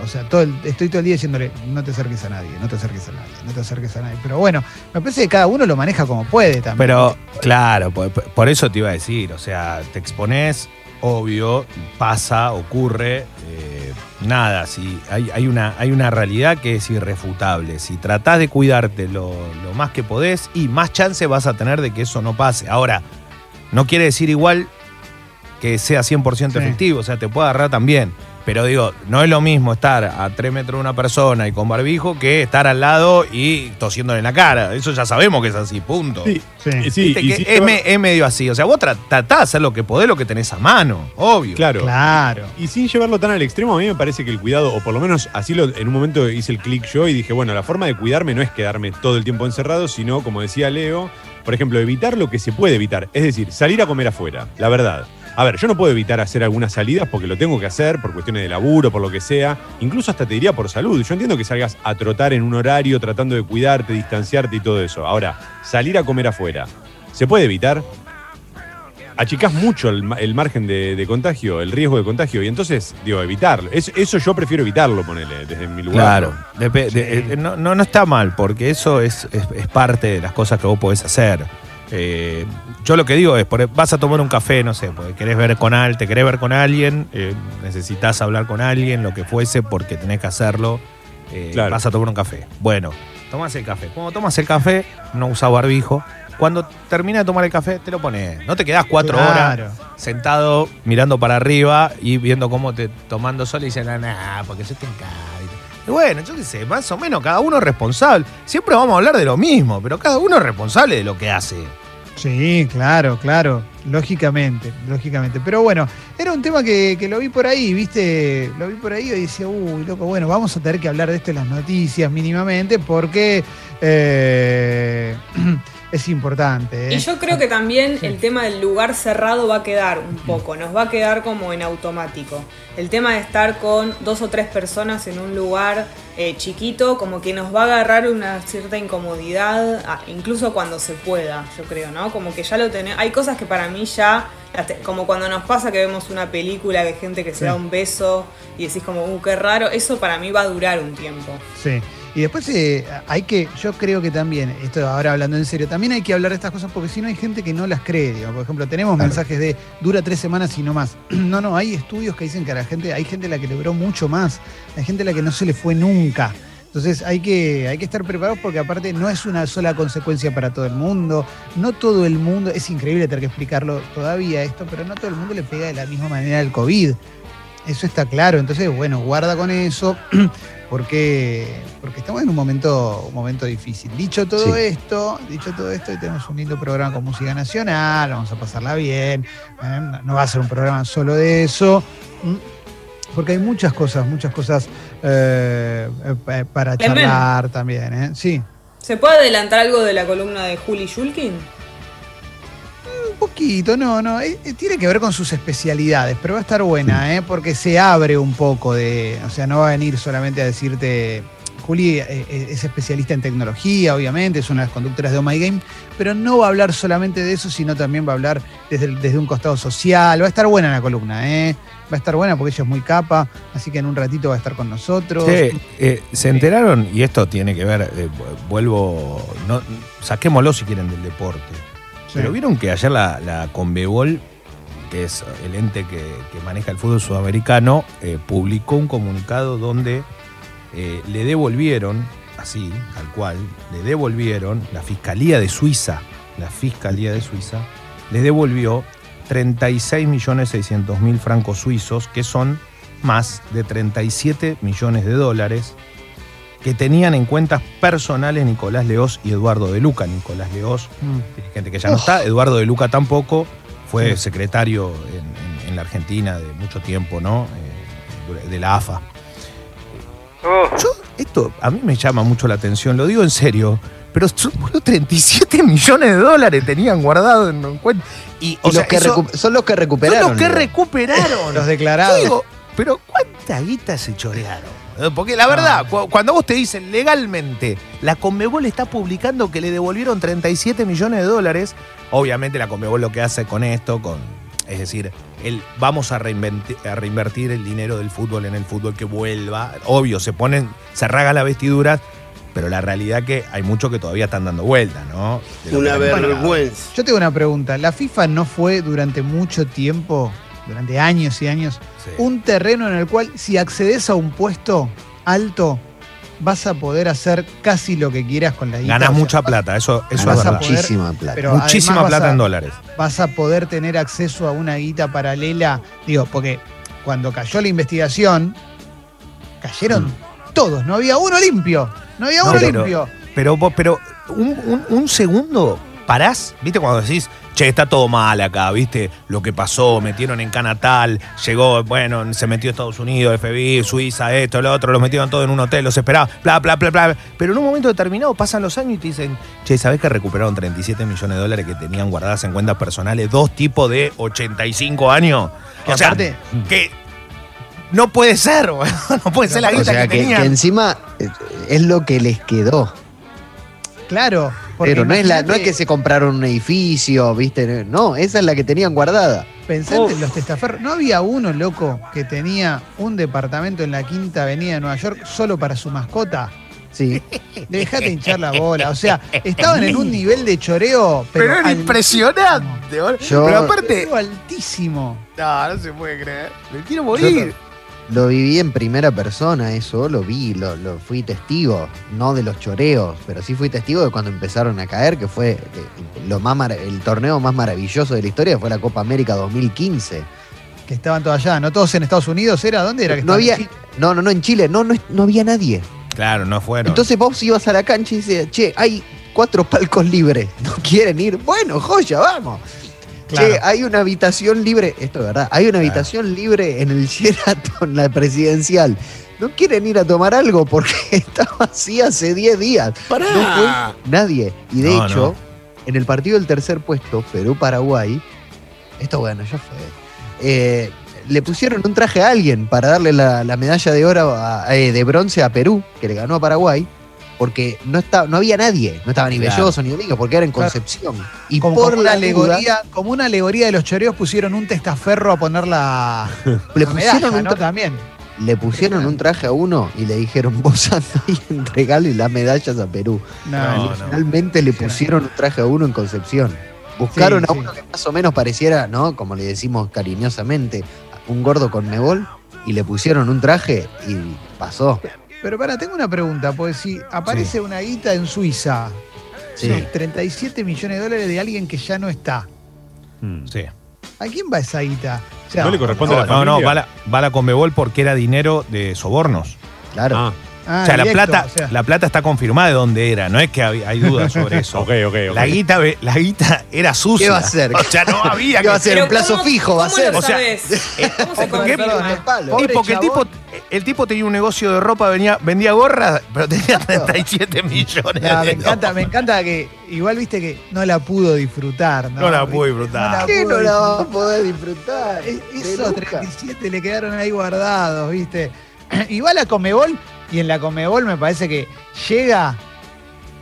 Speaker 4: o sea, estoy todo el día diciéndole, no te acerques a nadie, no te acerques a nadie, no te acerques a nadie. Pero bueno, me parece que cada uno lo maneja como puede también.
Speaker 9: Pero, claro, por, por eso te iba a decir, o sea, te expones, obvio, pasa, ocurre, eh, nada, si hay, hay, una, hay una realidad que es irrefutable. Si tratás de cuidarte lo, lo más que podés y más chance vas a tener de que eso no pase. Ahora, no quiere decir igual que sea 100%
Speaker 4: Sí.
Speaker 9: efectivo, o sea, te puede agarrar también. Pero digo, no es lo mismo estar a 3 metros de una persona y con barbijo que estar al lado y tosiéndole en la cara. Eso ya sabemos que es así, punto.
Speaker 3: Sí,
Speaker 4: Sí.
Speaker 3: sí,
Speaker 9: que
Speaker 3: sí,
Speaker 9: es, me- es medio así. O sea, vos tra- tratás de hacer lo que podés, lo que tenés a mano, obvio.
Speaker 3: claro.
Speaker 4: Claro.
Speaker 3: Y sin llevarlo tan al extremo, a mí me parece que el cuidado, o por lo menos así lo, en un momento hice el clic yo y dije, bueno, la forma de cuidarme no es quedarme todo el tiempo encerrado, sino, como decía Leo, por ejemplo, evitar lo que se puede evitar. Es decir, salir a comer afuera, la verdad. A ver, yo no puedo evitar hacer algunas salidas porque lo tengo que hacer por cuestiones de laburo, por lo que sea. Incluso hasta te diría por salud. Yo entiendo que salgas a trotar en un horario tratando de cuidarte, distanciarte y todo eso. Ahora, salir a comer afuera, ¿se puede evitar? achicás mucho el, ma- el margen de, de contagio, el riesgo de contagio, y entonces, digo, evitarlo. Es- eso yo prefiero evitarlo, ponele, desde mi lugar.
Speaker 9: Claro, de- eh, no, no, no está mal, porque eso es, es- es parte de las cosas que vos podés hacer. Eh, yo lo que digo es, por- vas a tomar un café, no sé, porque querés ver con al, te querés ver con alguien, eh, necesitas hablar con alguien, lo que fuese, porque tenés que hacerlo. eh,
Speaker 3: Claro.
Speaker 9: Vas a tomar un café. Bueno, tomás el café. Cuando tomas el café, no usás barbijo. Cuando termina de tomar el café, te lo pones. No te quedás cuatro horas sentado mirando para arriba y viendo cómo te tomando sol y dicen, ah, nah, porque yo te encargo. Bueno, yo qué sé, más o menos cada uno es responsable. Siempre vamos a hablar de lo mismo, pero cada uno es responsable de lo que hace.
Speaker 4: Sí, claro, claro, lógicamente, lógicamente. Pero bueno, era un tema que, que lo vi por ahí, ¿viste? Lo vi por ahí y decía, uy, loco, bueno, vamos a tener que hablar de esto en las noticias mínimamente porque eh, es importante. ¿eh?
Speaker 6: Y yo creo que también
Speaker 4: Sí.
Speaker 6: el tema del lugar cerrado va a quedar un poco, nos va a quedar como en automático. El tema de estar con dos o tres personas en un lugar eh, chiquito, como que nos va a agarrar una cierta incomodidad, incluso cuando se pueda, yo creo, ¿no? Como que ya lo tenemos. Hay cosas que para mí ya, como cuando nos pasa que vemos una película que hay gente que se da un beso y decís como, uh, qué raro, eso para mí va a durar un tiempo.
Speaker 4: Sí. Y después eh, hay que, yo creo que también, esto ahora hablando en serio, también hay que hablar de estas cosas porque si no hay gente que no las cree. digo. Por ejemplo, tenemos
Speaker 5: Claro.
Speaker 4: mensajes de dura tres semanas y no más. No, no, hay estudios que dicen que a la gente, hay gente a la que logró mucho más, hay gente a la que no se le fue nunca. Entonces hay que, hay que estar preparados porque aparte no es una sola consecuencia para todo el mundo. No todo el mundo, es increíble tener que explicarlo todavía esto, pero no todo el mundo le pega de la misma manera al COVID. Eso está claro. Entonces, bueno, guarda con eso. Porque, porque estamos en un momento, un momento difícil. Dicho todo
Speaker 5: Sí.
Speaker 4: esto, dicho todo esto, hoy tenemos un lindo programa con música nacional, vamos a pasarla bien. ¿eh? No- va a ser un programa solo de eso. Porque hay muchas cosas, muchas cosas eh, eh, pa- para charlar también. ¿eh? Sí,
Speaker 6: ¿Se puede adelantar algo de la columna de Juli Shulkin?
Speaker 4: Poquito, no, no. eh, eh, tiene que ver con sus especialidades, pero va a estar buena, ¿eh? porque se abre un poco de. O sea, no va a venir solamente a decirte. Juli eh, es especialista en tecnología, obviamente, es una de las conductoras de Oh My Game, pero no va a hablar solamente de eso, sino también va a hablar desde, desde un costado social. Va a estar buena la columna, ¿eh? Va a estar buena porque ella es muy capa, así que en un ratito va a estar con nosotros.
Speaker 9: Eh, se enteraron, y esto tiene que ver, eh, vu- vuelvo, no, saquémoslo si quieren del deporte. Pero vieron que ayer la, la Conmebol, que es el ente que, que maneja el fútbol sudamericano, eh, publicó un comunicado donde eh, le devolvieron, así, tal cual, le devolvieron, la Fiscalía de Suiza, la Fiscalía de Suiza, le devolvió 36.600.000 francos suizos, que son más de 37 millones de dólares que tenían en cuentas personales Nicolás Leós y Eduardo de Luca. Nicolás Leós,
Speaker 4: Mm.
Speaker 9: dirigente que ya no está, Eduardo de Luca tampoco, fue
Speaker 4: Sí.
Speaker 9: secretario en, en- en la Argentina de mucho tiempo, ¿no? Eh, de la AFA. Yo, esto a mí me llama mucho la atención, lo digo en serio, pero son boludo, 37 millones de dólares tenían guardados en cuenta. Y, o
Speaker 5: Y
Speaker 9: sea,
Speaker 5: los que
Speaker 9: eso-
Speaker 5: son los que
Speaker 9: son
Speaker 5: recuperaron.
Speaker 9: los que recuperaron.
Speaker 4: Los
Speaker 9: Yo
Speaker 4: declarados.
Speaker 9: digo, pero ¿cuánta guita se chorearon? Eh, Porque la verdad, cu- cuando vos te dicen legalmente, la Conmebol está publicando que le devolvieron 37 millones de dólares, obviamente la Conmebol lo que hace con esto, con, es decir, el, vamos a, a reinvertir el dinero del fútbol en el fútbol que vuelva. Obvio, se ponen, se ragan las vestiduras, pero la realidad que hay muchos que todavía están dando vueltas, ¿no?
Speaker 7: Una vergüenza.
Speaker 4: Yo tengo una pregunta. ¿La FIFA no fue durante mucho tiempo, durante años y años,
Speaker 9: Sí.
Speaker 4: un terreno en el cual si accedes a un puesto alto vas a poder hacer casi lo que quieras con la guita?
Speaker 9: Ganas
Speaker 4: O sea,
Speaker 9: mucha plata, eso, eso es
Speaker 4: a
Speaker 9: verdad.
Speaker 4: poder-
Speaker 5: Muchísima plata.
Speaker 4: pero
Speaker 9: Muchísima plata
Speaker 4: a-
Speaker 9: en dólares.
Speaker 4: vas a poder tener acceso a una guita paralela. Digo, porque cuando cayó la investigación, cayeron todos, no había uno limpio. No había
Speaker 9: Mm. No,
Speaker 4: uno
Speaker 9: pero-
Speaker 4: limpio.
Speaker 9: Pero, vos- pero un, un- un segundo parás, ¿viste? Cuando decís, che, está todo mal acá, ¿viste? Lo que pasó, metieron en Canatal, llegó, bueno, se metió Estados Unidos, FBI, Suiza, esto, lo otro, los metieron todo en un hotel, los esperaban, bla, bla, bla, bla. Pero en un momento determinado pasan los años y te dicen, che, ¿sabés que recuperaron 37 millones de dólares que tenían guardadas en cuentas personales dos tipos de 85 años?
Speaker 4: Que
Speaker 9: o sea,
Speaker 4: aparte-
Speaker 9: que no puede ser, no puede ser la
Speaker 5: O
Speaker 9: guita
Speaker 5: sea,
Speaker 9: que,
Speaker 5: que, que
Speaker 9: tenían.
Speaker 5: encima eh, es lo que les quedó.
Speaker 4: Claro.
Speaker 5: Pero no es, la, no es que se compraron un edificio, ¿viste? No, esa es la que tenían guardada.
Speaker 4: Pensate en los testaferros. ¿No había uno, loco, que tenía un departamento en la Quinta Avenida de Nueva York solo para su mascota?
Speaker 5: Sí.
Speaker 4: Dejate hinchar la bola. O sea, estaban en un nivel de choreo, pero,
Speaker 9: Pero era impresionante, boludo.
Speaker 5: Yo-
Speaker 9: Pero aparte,
Speaker 4: Choreo altísimo.
Speaker 9: No, no se puede creer. Me quiero
Speaker 5: Yo
Speaker 9: morir.
Speaker 5: Lo viví en primera persona, eso lo vi, lo, lo fui testigo, no de los choreos, pero sí fui testigo de cuando empezaron a caer, que fue eh, lo más el torneo más maravilloso de la historia, fue la Copa América 2015.
Speaker 4: Que estaban todos allá, ¿no? Todos en Estados Unidos, ¿era? ¿Dónde era que
Speaker 5: No
Speaker 4: estaban?
Speaker 5: había, no, no, no, en Chile, no, no, no había nadie.
Speaker 9: Claro, no fueron.
Speaker 5: Entonces vos ibas a la cancha y decías, che, hay cuatro palcos libres, ¿no quieren ir? Bueno, joya, vamos.
Speaker 4: Claro.
Speaker 5: Che, hay una habitación libre, esto es verdad, hay una habitación libre en el Sheraton, la presidencial. ¿No quieren ir a tomar algo? Porque está vacía hace 10 días.
Speaker 7: ¡Pará!
Speaker 5: No fue nadie. Y de
Speaker 9: No,
Speaker 5: hecho, en el partido del tercer puesto, Perú-Paraguay, esto bueno, ya fue. eh, le pusieron un traje a alguien para darle la, la medalla de oro a- eh, de bronce a Perú, que le ganó a Paraguay, porque no, está, no había nadie, no estaba ni
Speaker 9: Claro.
Speaker 5: Belloso ni Domingo, porque era en
Speaker 4: Claro.
Speaker 5: Concepción. Y
Speaker 4: Como,
Speaker 5: por
Speaker 4: como
Speaker 5: la alegoría
Speaker 4: como una alegoría de los choreos pusieron un testaferro a poner la,
Speaker 5: le
Speaker 4: la
Speaker 5: pusieron,
Speaker 4: medalla,
Speaker 5: un
Speaker 4: ¿no? También.
Speaker 5: le pusieron un traje a uno y le dijeron, vos anda y entregale las medallas a Perú.
Speaker 4: No,
Speaker 9: No, no.
Speaker 5: Finalmente le pusieron un traje a uno en Concepción. Buscaron
Speaker 4: Sí,
Speaker 5: a
Speaker 4: sí.
Speaker 5: uno que más o menos pareciera, ¿no? Como le decimos cariñosamente, un gordo con mebol, y le pusieron un traje y pasó.
Speaker 4: Pero para, tengo una pregunta, porque si aparece una guita en Suiza,
Speaker 5: Sí.
Speaker 4: son 37 millones de dólares de alguien que ya no está.
Speaker 3: Hmm.
Speaker 9: Sí.
Speaker 4: ¿A quién va esa guita? O sea,
Speaker 3: No le corresponde a
Speaker 9: No,
Speaker 3: la
Speaker 9: no, no,
Speaker 3: familia.
Speaker 9: va la, va la Conmebol porque era dinero de sobornos.
Speaker 5: Claro.
Speaker 3: Ah,
Speaker 4: ah,
Speaker 9: o sea, la plata,
Speaker 4: o sea,
Speaker 9: la plata está confirmada de dónde era, no es que hay, hay dudas sobre eso.
Speaker 3: ok, ok, ok.
Speaker 9: La guita, la guita era sucia.
Speaker 5: ¿Qué va a hacer?
Speaker 9: O sea, no había
Speaker 5: ¿Qué va a?
Speaker 6: Pero
Speaker 5: un plazo
Speaker 6: ¿cómo-
Speaker 5: fijo va a ser.
Speaker 6: lo
Speaker 9: O sea,
Speaker 6: sabés? ¿Cómo se
Speaker 9: ¿por qué?
Speaker 6: confirma?
Speaker 5: Perdón, el palo.
Speaker 4: Pobre
Speaker 9: Sí, porque el tipo, el tipo tenía un negocio de ropa, venía, vendía gorras, pero tenía 37 millones
Speaker 4: no,
Speaker 9: de
Speaker 4: me encanta,
Speaker 9: dólares.
Speaker 4: me encanta que igual viste que no la pudo disfrutar. No,
Speaker 9: No la pudo disfrutar.
Speaker 4: No
Speaker 5: ¿Qué no la va a poder disfrutar?
Speaker 4: Es- Esos
Speaker 5: nunca.
Speaker 4: 37 le quedaron ahí guardados, ¿viste? Y va a la Comebol, y en la Comebol me parece que llega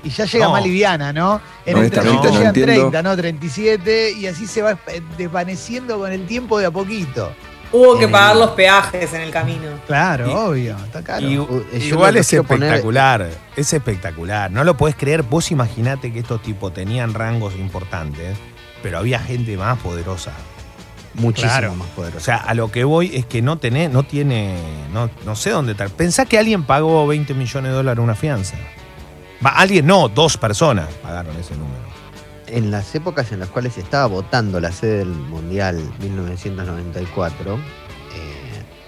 Speaker 4: y ya llega
Speaker 9: No.
Speaker 4: más liviana, ¿no? En el
Speaker 7: Honestamente,
Speaker 4: entrenamiento
Speaker 9: no
Speaker 4: llegan
Speaker 7: entiendo.
Speaker 4: 30, ¿no? 37, y así se va eh, desvaneciendo con el tiempo de a poquito.
Speaker 6: Hubo que
Speaker 5: Eh.
Speaker 6: pagar los peajes en el camino.
Speaker 4: Claro,
Speaker 9: Y-
Speaker 4: obvio, está caro.
Speaker 9: Y-
Speaker 5: yo
Speaker 9: igual es
Speaker 5: poner-
Speaker 9: espectacular, es espectacular. No lo puedes creer. Vos imaginate que estos tipos tenían rangos importantes, pero había gente más poderosa.
Speaker 5: Muchísimo
Speaker 4: Claro.
Speaker 5: más
Speaker 9: O
Speaker 5: poderoso.
Speaker 9: sea, a lo que voy es que no tenés, no tiene, no, no sé dónde estar. Pensá que alguien pagó 20 millones de dólares una fianza. Va, alguien no, dos personas pagaron ese número.
Speaker 5: en las épocas en las cuales se estaba votando la sede del Mundial 1994, eh,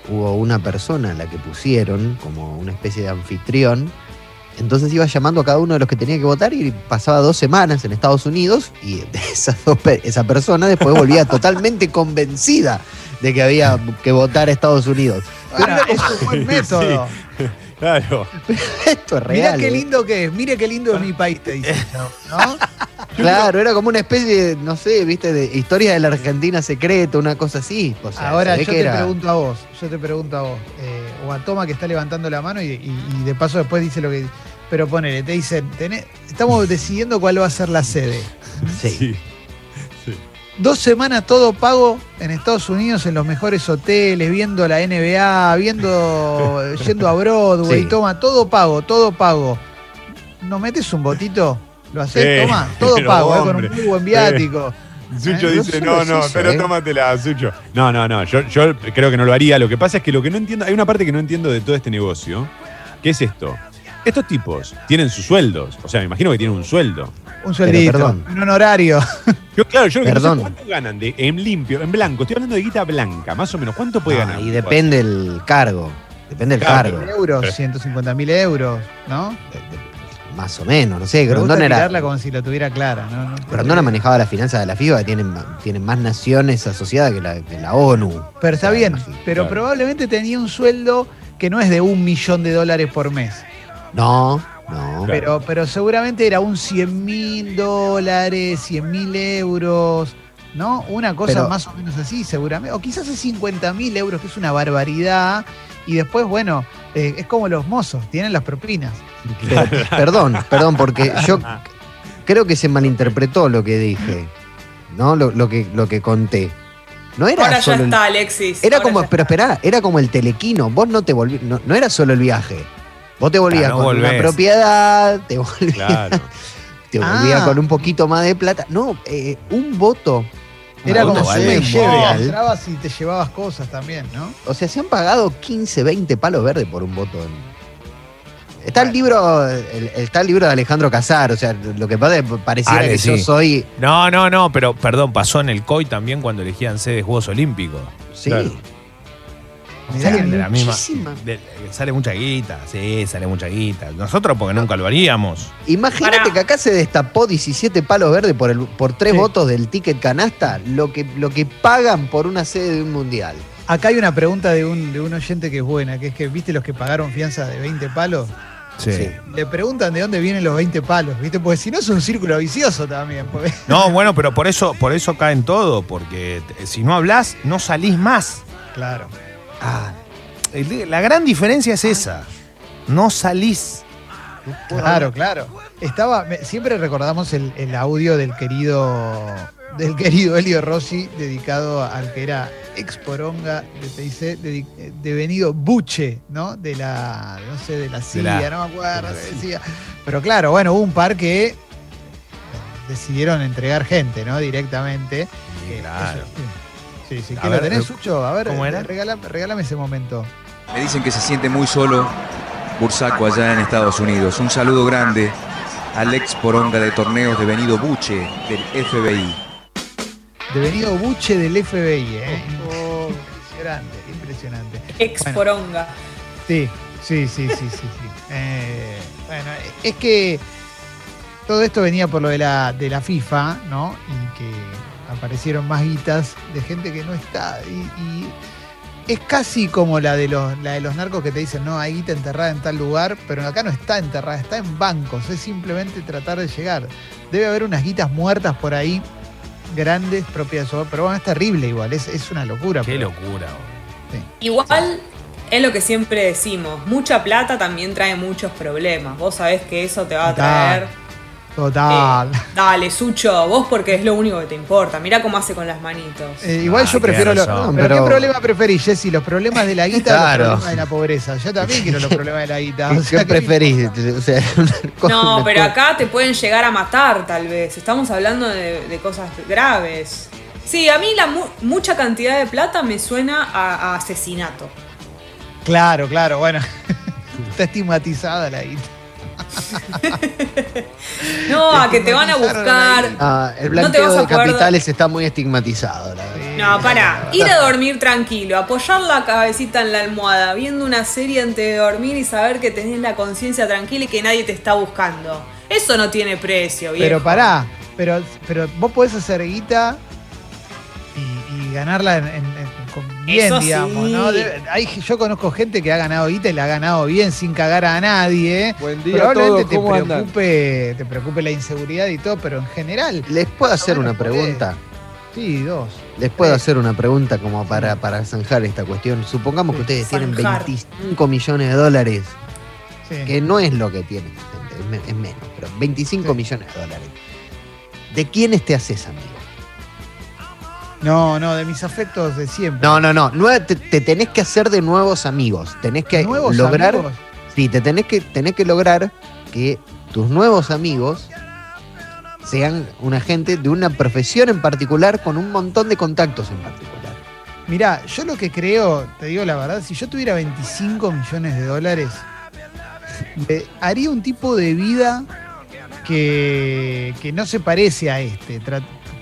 Speaker 5: hubo una persona a la que pusieron como una especie de anfitrión. Entonces iba llamando a cada uno de los que tenía que votar y pasaba dos semanas en Estados Unidos y esa, persona después volvía totalmente convencida de que había que votar a Estados Unidos.
Speaker 4: Ahora, es un buen método.
Speaker 3: Claro.
Speaker 5: Esto es
Speaker 4: Mirá
Speaker 5: real.
Speaker 4: qué
Speaker 5: ¿eh?
Speaker 4: lindo que es, mire qué lindo es mi país, te dice, ¿no?
Speaker 5: Claro, era como una especie de, no sé, viste, de historia de la Argentina secreta, una cosa así. O sea,
Speaker 4: Ahora yo te
Speaker 5: era-
Speaker 4: pregunto a vos, yo te pregunto a vos, eh, o a Toma que está levantando la mano y, y- y de paso después dice lo que pero ponele, te dicen, tenés- estamos decidiendo cuál va a ser la sede.
Speaker 5: Sí.
Speaker 3: Sí.
Speaker 4: Dos semanas todo pago en Estados Unidos en los mejores hoteles, viendo la NBA, viendo, yendo a Broadway,
Speaker 5: Sí.
Speaker 4: toma, todo pago, todo pago. ¿No metes un botito? ¿Lo haces?
Speaker 3: Sí,
Speaker 4: toma, todo pago, eh, con un muy buen viático.
Speaker 3: Sucho
Speaker 4: Eh,
Speaker 3: dice,
Speaker 5: no
Speaker 3: no,
Speaker 5: eso,
Speaker 3: pero
Speaker 5: eh.
Speaker 3: tómatela, Sucho. No, no, no, yo, yo creo que no lo haría. Lo que pasa es que lo que no entiendo, hay una parte que no entiendo de todo este negocio, que es esto. Estos tipos tienen sus sueldos, o sea, me imagino que tienen un sueldo.
Speaker 4: Un sueldito,
Speaker 5: perdón.
Speaker 4: un honorario.
Speaker 3: Yo, claro, yo lo que no
Speaker 5: Perdón.
Speaker 3: sé cuánto ganan de, en limpio, en blanco. Estoy hablando de guita blanca, más o menos. ¿Cuánto puede
Speaker 5: Ah,
Speaker 3: ganar?
Speaker 5: y depende el cargo. Depende del
Speaker 3: Claro,
Speaker 5: cargo.
Speaker 4: euros,
Speaker 3: Pero-
Speaker 4: 150 mil euros, ¿no?
Speaker 5: Más o menos, no sé.
Speaker 4: Me gusta
Speaker 5: Grondona era.
Speaker 4: como si la tuviera clara, ¿no? No-
Speaker 5: Grondona manejaba las finanzas de la FIBA, que tienen, tienen más naciones asociadas que la, que la ONU.
Speaker 4: Pero está bien, pero
Speaker 3: claro.
Speaker 4: probablemente tenía un sueldo que no es de un millón de dólares por mes.
Speaker 5: No, no.
Speaker 3: Claro.
Speaker 4: Pero, pero seguramente era un 100 mil dólares, 100 mil euros, ¿no? Una cosa
Speaker 5: Pero-
Speaker 4: más o menos así, seguramente. O quizás es 50 mil euros, que es una barbaridad. Y después, bueno, eh, es como los mozos, tienen las propinas.
Speaker 5: Pero, perdón, perdón, porque yo creo que se malinterpretó lo que dije. ¿No? Lo, lo que, lo que conté. No era
Speaker 6: Ahora ya
Speaker 5: solo. el-
Speaker 6: está, Alexis.
Speaker 5: Era
Speaker 6: ahora
Speaker 5: como,
Speaker 6: ya
Speaker 5: pero esperá, era como el telequino. Vos no te volví, no, no era solo el viaje. Vos te volvías
Speaker 9: Claro, no
Speaker 5: con una propiedad, te volvías,
Speaker 3: Claro.
Speaker 5: te volvías
Speaker 4: Ah.
Speaker 5: con un poquito más de plata. No, eh, un voto.
Speaker 4: Era como si
Speaker 5: mundial.
Speaker 4: entrabas y te llevabas cosas también, ¿no?
Speaker 5: O sea, se han pagado 15, 20 palos verdes por un voto. en- Está el libro, el- está el libro de Alejandro Casar, o sea, lo que pasa es que pareciera
Speaker 9: Ale,
Speaker 5: que yo soy.
Speaker 9: No, no, no, pero perdón, pasó en el COI también cuando elegían sedes Juegos Olímpicos.
Speaker 5: Sí.
Speaker 3: Claro.
Speaker 9: Sale de la misma.
Speaker 5: muchísima.
Speaker 9: de- sale mucha guita, sí, sale mucha guita. Nosotros porque nunca lo haríamos.
Speaker 5: Imagínate
Speaker 6: Pará.
Speaker 5: que acá se destapó 17 palos verdes por, el, por tres
Speaker 4: Sí.
Speaker 5: votos del ticket canasta, lo que, lo que pagan por una sede de un mundial.
Speaker 4: Acá hay una pregunta de un, de un oyente que es buena, que es que, ¿viste los que pagaron fianza de 20 palos?
Speaker 5: Sí.
Speaker 4: Le preguntan de dónde vienen los 20 palos, ¿viste? Porque si no es un círculo vicioso también. porque-
Speaker 9: No, bueno, pero por eso, por eso caen todo, porque si no hablas, no salís más.
Speaker 4: Claro.
Speaker 5: Ah,
Speaker 9: La gran diferencia es esa. No salís.
Speaker 4: Claro, claro. Estaba, siempre recordamos el, el audio del querido del querido Elio Rossi dedicado al que era ex poronga de TIC, devenido buche, ¿no? De la, no sé, de la CIA,
Speaker 9: la-
Speaker 4: no me acuerdo
Speaker 9: de
Speaker 4: decía. Pero claro, bueno, hubo un par que decidieron entregar gente, ¿no? Directamente.
Speaker 9: Claro.
Speaker 4: Sí, sí, ¿Qué
Speaker 9: ver,
Speaker 4: lo tenés,
Speaker 9: eh,
Speaker 4: Sucho? A ver,
Speaker 9: ¿cómo era?
Speaker 4: Regálame, regálame ese momento.
Speaker 7: Me dicen que se siente muy solo Bursaco allá en Estados Unidos. Un saludo grande al ex poronga de torneos devenido Buche del FBI.
Speaker 4: Devenido buche del FBI, ¿eh? impresionante, impresionante.
Speaker 6: Ex
Speaker 4: Bueno.
Speaker 6: poronga.
Speaker 4: Sí, sí, sí, sí, sí. sí. Eh, bueno, es que todo esto venía por lo de la, de la FIFA, ¿no? Y que aparecieron más guitas de gente que no está. Y, y es casi como la de, los, la de los narcos que te dicen, no, hay guita enterrada en tal lugar, pero acá no está enterrada, está en bancos. Es simplemente tratar de llegar. Debe haber unas guitas muertas por ahí, grandes, propias Pero bueno, es terrible igual, es, es una locura.
Speaker 9: Qué
Speaker 4: pero-
Speaker 9: locura.
Speaker 6: Igual es lo que siempre decimos, mucha plata también trae muchos problemas. Vos sabés que eso te va a traer.
Speaker 4: Total.
Speaker 6: eh, dale, Sucho, vos porque es lo único que te importa. Mirá cómo hace con las manitos.
Speaker 4: Eh, igual
Speaker 9: Ah,
Speaker 4: yo prefiero los. pero,
Speaker 5: Pero-
Speaker 4: ¿qué problema preferís, Jessy? ¿Los problemas de la guita o
Speaker 5: Claro.
Speaker 4: los problemas de la pobreza? Yo también quiero los problemas de la guita. o
Speaker 5: ¿Qué,
Speaker 4: sea,
Speaker 5: qué
Speaker 4: que-
Speaker 5: preferís? O sea,
Speaker 6: No, pero acá te pueden llegar a matar, tal vez. Estamos hablando de, de cosas graves. Sí, a mí la mu- mucha cantidad de plata me suena a, a asesinato.
Speaker 4: Claro, claro, bueno. Está estigmatizada la guita.
Speaker 6: No, a que te van a buscar.
Speaker 5: Ah, el
Speaker 6: No te
Speaker 5: blanqueo
Speaker 6: vas a
Speaker 5: de
Speaker 6: poder-
Speaker 5: capitales está muy estigmatizado, la.
Speaker 6: No, para, ir a dormir tranquilo, apoyar la cabecita en la almohada, viendo una serie antes de dormir y saber que tenés la conciencia tranquila y que nadie te está buscando. Eso no tiene precio, viejo.
Speaker 4: Pero pará, pero, pero vos podés hacer guita y, y ganarla en, en- bien,
Speaker 6: Eso
Speaker 4: digamos,
Speaker 6: sí.
Speaker 4: ¿no? De- hay, yo conozco gente que ha ganado guita y la ha ganado bien sin cagar a nadie.
Speaker 8: Buen día a
Speaker 4: Probablemente
Speaker 8: todos,
Speaker 4: te
Speaker 8: ¿cómo andan?
Speaker 4: preocupe, te preocupe la inseguridad y todo, pero en general,
Speaker 5: ¿Les puedo hacer una pregunta?
Speaker 4: sí, dos.
Speaker 5: Les puedo
Speaker 4: Sí.
Speaker 5: hacer una pregunta como para, para zanjar esta cuestión. Supongamos que ustedes tienen
Speaker 6: Zanjar.
Speaker 5: 25 millones de dólares,
Speaker 4: Sí.
Speaker 5: que no es lo que tienen, gente, es, me- es menos, pero 25
Speaker 4: Sí.
Speaker 5: millones de dólares. ¿De quiénes te haces amigo?
Speaker 4: No, no, de mis afectos de siempre.
Speaker 5: No, no, no. te, te tenés que hacer de nuevos amigos. Tenés que
Speaker 4: Nuevos
Speaker 5: lograr.
Speaker 4: amigos.
Speaker 5: Sí, te tenés que, tenés que lograr que tus nuevos amigos sean una gente de una profesión en particular con un montón de contactos en particular.
Speaker 4: Mirá, yo lo que creo, te digo la verdad, si yo tuviera 25 millones de dólares, haría un tipo de vida que, que no se parece a este.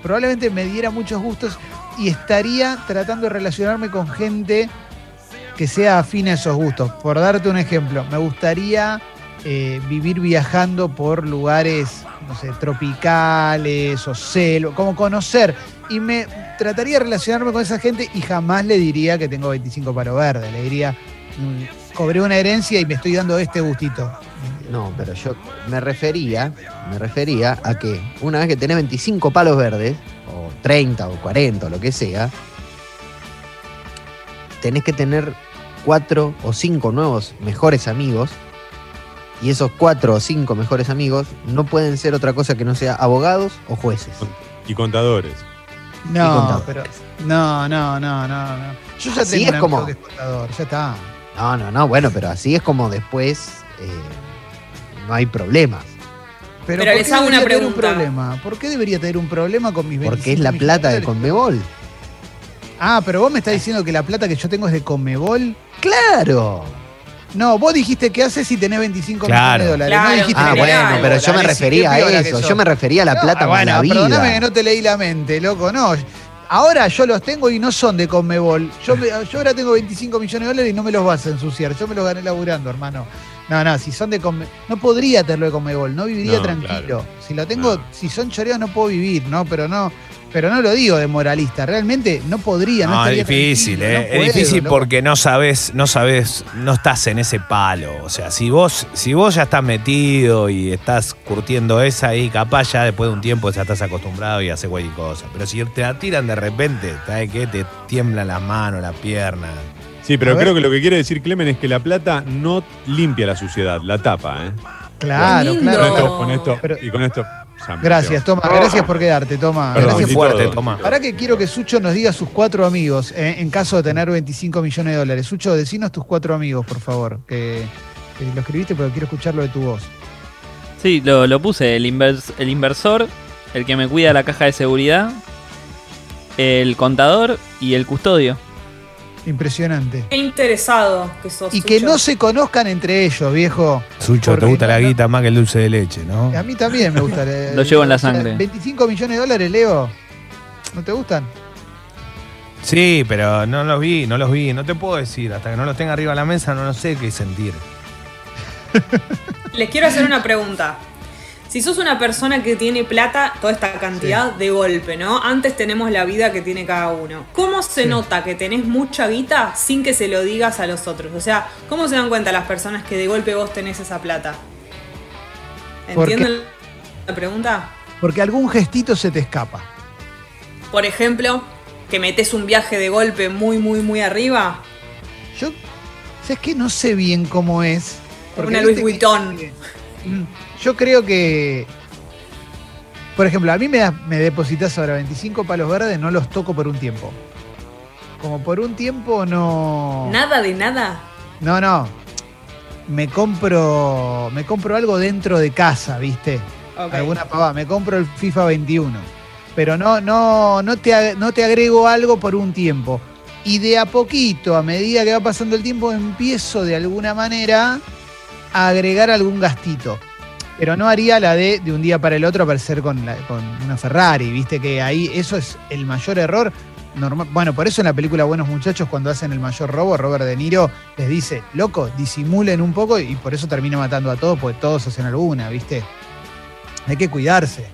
Speaker 4: Probablemente me diera muchos gustos y estaría tratando de relacionarme con gente que sea afín a esos gustos. Por darte un ejemplo, me gustaría eh, vivir viajando por lugares, no sé, tropicales o selva, como conocer. Y me trataría de relacionarme con esa gente y jamás le diría que tengo 25 palo verde. Le diría, mm, cobré una herencia y me estoy dando este gustito.
Speaker 5: No, pero yo me refería, me refería a que una vez que tenés 25 palos verdes, o 30 o 40 o lo que sea, tenés que tener cuatro o cinco nuevos mejores amigos. Y esos cuatro o cinco mejores amigos no pueden ser otra cosa que no sea abogados o jueces.
Speaker 3: Y contadores.
Speaker 4: No, pero. No, no, no, no, no. Yo ya
Speaker 5: Así
Speaker 4: tengo un
Speaker 5: es como-
Speaker 4: amigo que es contador, ya está.
Speaker 5: No, no, no, bueno, pero así es como después eh, no hay problemas.
Speaker 6: Pero
Speaker 4: ¿por
Speaker 6: les
Speaker 4: qué
Speaker 6: hago una
Speaker 4: debería tener un
Speaker 6: pregunta.
Speaker 4: problema? ¿Por qué debería tener un problema con mis 25
Speaker 5: Porque es la
Speaker 4: millones
Speaker 5: plata de
Speaker 4: dólares?
Speaker 5: Conmebol.
Speaker 4: Ah, pero vos me estás diciendo que la plata que yo tengo es de Conmebol.
Speaker 5: ¡Claro!
Speaker 4: No, vos dijiste que haces si tenés 25
Speaker 9: Claro.
Speaker 4: millones de dólares.
Speaker 6: Claro,
Speaker 4: no dijiste
Speaker 5: Ah,
Speaker 4: que
Speaker 5: bueno, pero yo me refería
Speaker 4: qué
Speaker 5: a
Speaker 4: piola que
Speaker 5: eso.
Speaker 4: sos.
Speaker 5: Yo me refería a la
Speaker 4: No,
Speaker 5: plata
Speaker 4: bueno,
Speaker 5: mala vida.
Speaker 4: perdóname que no te leí la mente, loco. No, Ahora yo los tengo y no son de Conmebol. Yo, me- yo ahora tengo 25 millones de dólares y no me los vas a ensuciar. Yo me los gané laburando, hermano. No, no, si son de. No podría tenerlo de Conmebol, no viviría
Speaker 3: No,
Speaker 4: tranquilo.
Speaker 3: claro.
Speaker 4: Si lo tengo,
Speaker 3: No.
Speaker 4: si son choreos no puedo vivir, ¿no? Pero no. Pero no lo digo de moralista, realmente no podría. No,
Speaker 9: No, es difícil, eh.
Speaker 4: no
Speaker 9: es difícil
Speaker 4: loco.
Speaker 9: porque no sabes, no sabes, no estás en ese palo. O sea, si vos, si vos ya estás metido y estás curtiendo esa ahí, capaz ya después de un tiempo ya estás acostumbrado y haces cualquier cosa. Pero si te la tiran de repente, ¿sabes qué? Te tiemblan las manos, las piernas.
Speaker 3: Sí, pero creo que lo que quiere decir Clemen es que la plata no limpia la suciedad, la tapa, ¿eh?
Speaker 4: Claro,
Speaker 6: Qué
Speaker 3: Con
Speaker 4: claro.
Speaker 3: esto, con esto,
Speaker 4: Pero-
Speaker 3: y con esto. Sam,
Speaker 4: Gracias. Toma. Gracias por quedarte, Toma.
Speaker 3: Perdón,
Speaker 4: Gracias
Speaker 9: fuerte, Toma.
Speaker 4: Ahora que quiero que Sucho nos diga sus cuatro amigos eh, en caso de tener 25 millones de dólares. Sucho, decinos tus cuatro amigos, por favor. Que, que lo escribiste, pero quiero escucharlo de tu voz.
Speaker 8: Sí, lo, lo puse. El, invers- el inversor, el que me cuida la caja de seguridad, el contador y el custodio.
Speaker 4: Impresionante.
Speaker 6: Qué interesado que sos.
Speaker 4: Y que
Speaker 6: Sucho.
Speaker 4: no se conozcan entre ellos, viejo.
Speaker 9: Sucho, te gusta
Speaker 4: no-
Speaker 9: la guita más que el dulce de leche, ¿no?
Speaker 4: A mí también me gusta. eh,
Speaker 8: Lo llevo en la sangre.
Speaker 4: 25 millones de dólares, Leo. ¿No te gustan?
Speaker 9: Sí, pero no los vi, no los vi. No te puedo decir. Hasta que no los tenga arriba de la mesa, no, no sé qué sentir.
Speaker 6: Les quiero hacer una pregunta. Si sos una persona que tiene plata, toda esta cantidad de golpe, ¿no? Antes tenemos la vida que tiene cada uno. ¿Cómo se
Speaker 4: Sí.
Speaker 6: nota que tenés mucha guita sin que se lo digas a los otros? O sea, ¿cómo se dan cuenta las personas que de golpe vos tenés esa plata? ¿Entienden la pregunta?
Speaker 4: Porque algún gestito se te escapa.
Speaker 6: Por ejemplo, que metes un viaje de golpe muy, muy, muy arriba.
Speaker 4: Yo, ¿sabes qué? No sé bien cómo es.
Speaker 6: Una
Speaker 4: que-
Speaker 6: Vuitton.
Speaker 4: Mm, Yo creo que. Por ejemplo, a mí me, das- me depositas ahora 25 palos verdes, no los toco por un tiempo. Como por un tiempo no.
Speaker 6: Nada de nada.
Speaker 4: No, no. Me compro. Me compro algo dentro de casa, ¿viste?
Speaker 6: Ok.
Speaker 4: Alguna pavada. Me compro el FIFA 21. Pero no, no, no, te, no te agrego algo por un tiempo. Y de a poquito, a medida que va pasando el tiempo, empiezo de alguna manera a agregar algún gastito. Pero no haría la de de un día para el otro aparecer con, la- con una Ferrari, viste que ahí eso es el mayor error. Normal, bueno, por eso en la película Buenos Muchachos, cuando hacen el mayor robo, Robert De Niro les dice, loco, disimulen un poco y por eso termina matando a todos, porque todos hacen alguna, ¿viste? Hay que cuidarse,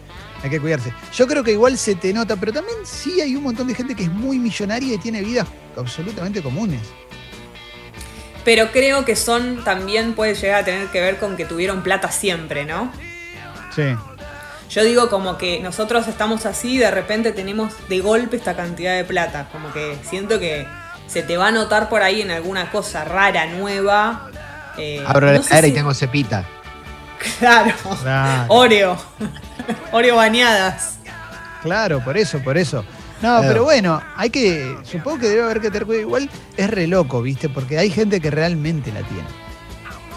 Speaker 4: hay que cuidarse. Yo creo que igual se te nota, pero también sí hay un montón de gente que es muy millonaria y tiene vidas absolutamente comunes.
Speaker 6: Pero creo que son también puede llegar a tener que ver con que tuvieron plata siempre, ¿no?
Speaker 4: Sí.
Speaker 6: Yo digo como que nosotros estamos así y de repente tenemos de golpe esta cantidad de plata. Como que siento que se te va a notar por ahí en alguna cosa rara, nueva. Eh,
Speaker 5: Abro
Speaker 6: no
Speaker 5: la y tengo cepita.
Speaker 6: Claro.
Speaker 4: Claro.
Speaker 6: Oreo. Oreo bañadas.
Speaker 4: Claro, por eso, por eso. No,
Speaker 5: Claro.
Speaker 4: pero bueno, hay que. Supongo que debe haber que tener cuidado. Igual es re loco, ¿viste? Porque hay gente que realmente la tiene.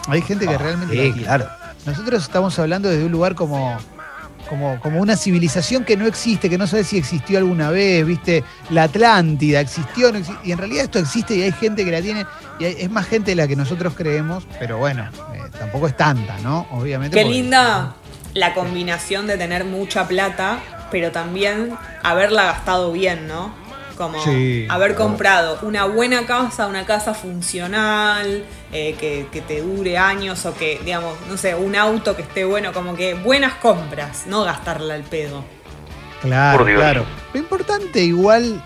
Speaker 4: Hay gente que realmente la
Speaker 5: Sí,
Speaker 4: tiene.
Speaker 5: claro.
Speaker 4: Nosotros estamos hablando desde un lugar como, como, como una civilización que no existe, que no sabe si existió alguna vez, ¿viste? La Atlántida existió, no y en realidad esto existe y hay gente que la tiene, y hay- es más gente de la que nosotros creemos, pero bueno, eh, tampoco es tanta, ¿no? Obviamente.
Speaker 6: Qué
Speaker 4: porque-
Speaker 6: linda la combinación de tener mucha plata, pero también haberla gastado bien, ¿no? Como
Speaker 4: Sí.
Speaker 6: haber comprado una buena casa, una casa funcional, eh, que, que te dure años o que, digamos, no sé, un auto que esté bueno, como que buenas compras, no gastarla al pedo.
Speaker 4: Claro, claro. Lo importante igual,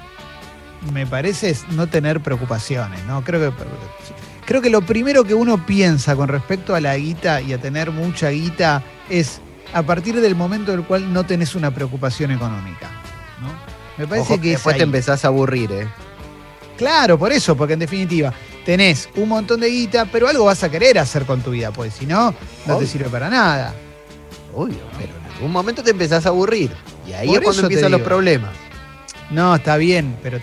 Speaker 4: me parece, es no tener preocupaciones, ¿no? Creo que, creo que lo primero que uno piensa con respecto a la guita y a tener mucha guita es a partir del momento en el cual no tenés una preocupación económica, ¿no? Me parece
Speaker 5: Ojo
Speaker 4: que es
Speaker 5: después te empezás a aburrir, ¿eh?
Speaker 4: Claro, por eso, porque en definitiva tenés un montón de guita, pero algo vas a querer hacer con tu vida, pues si no, no te sirve para nada.
Speaker 5: Obvio, pero en algún momento te empezás a aburrir. Y ahí
Speaker 4: Por
Speaker 5: es cuando empiezan los problemas.
Speaker 4: No, está bien, pero,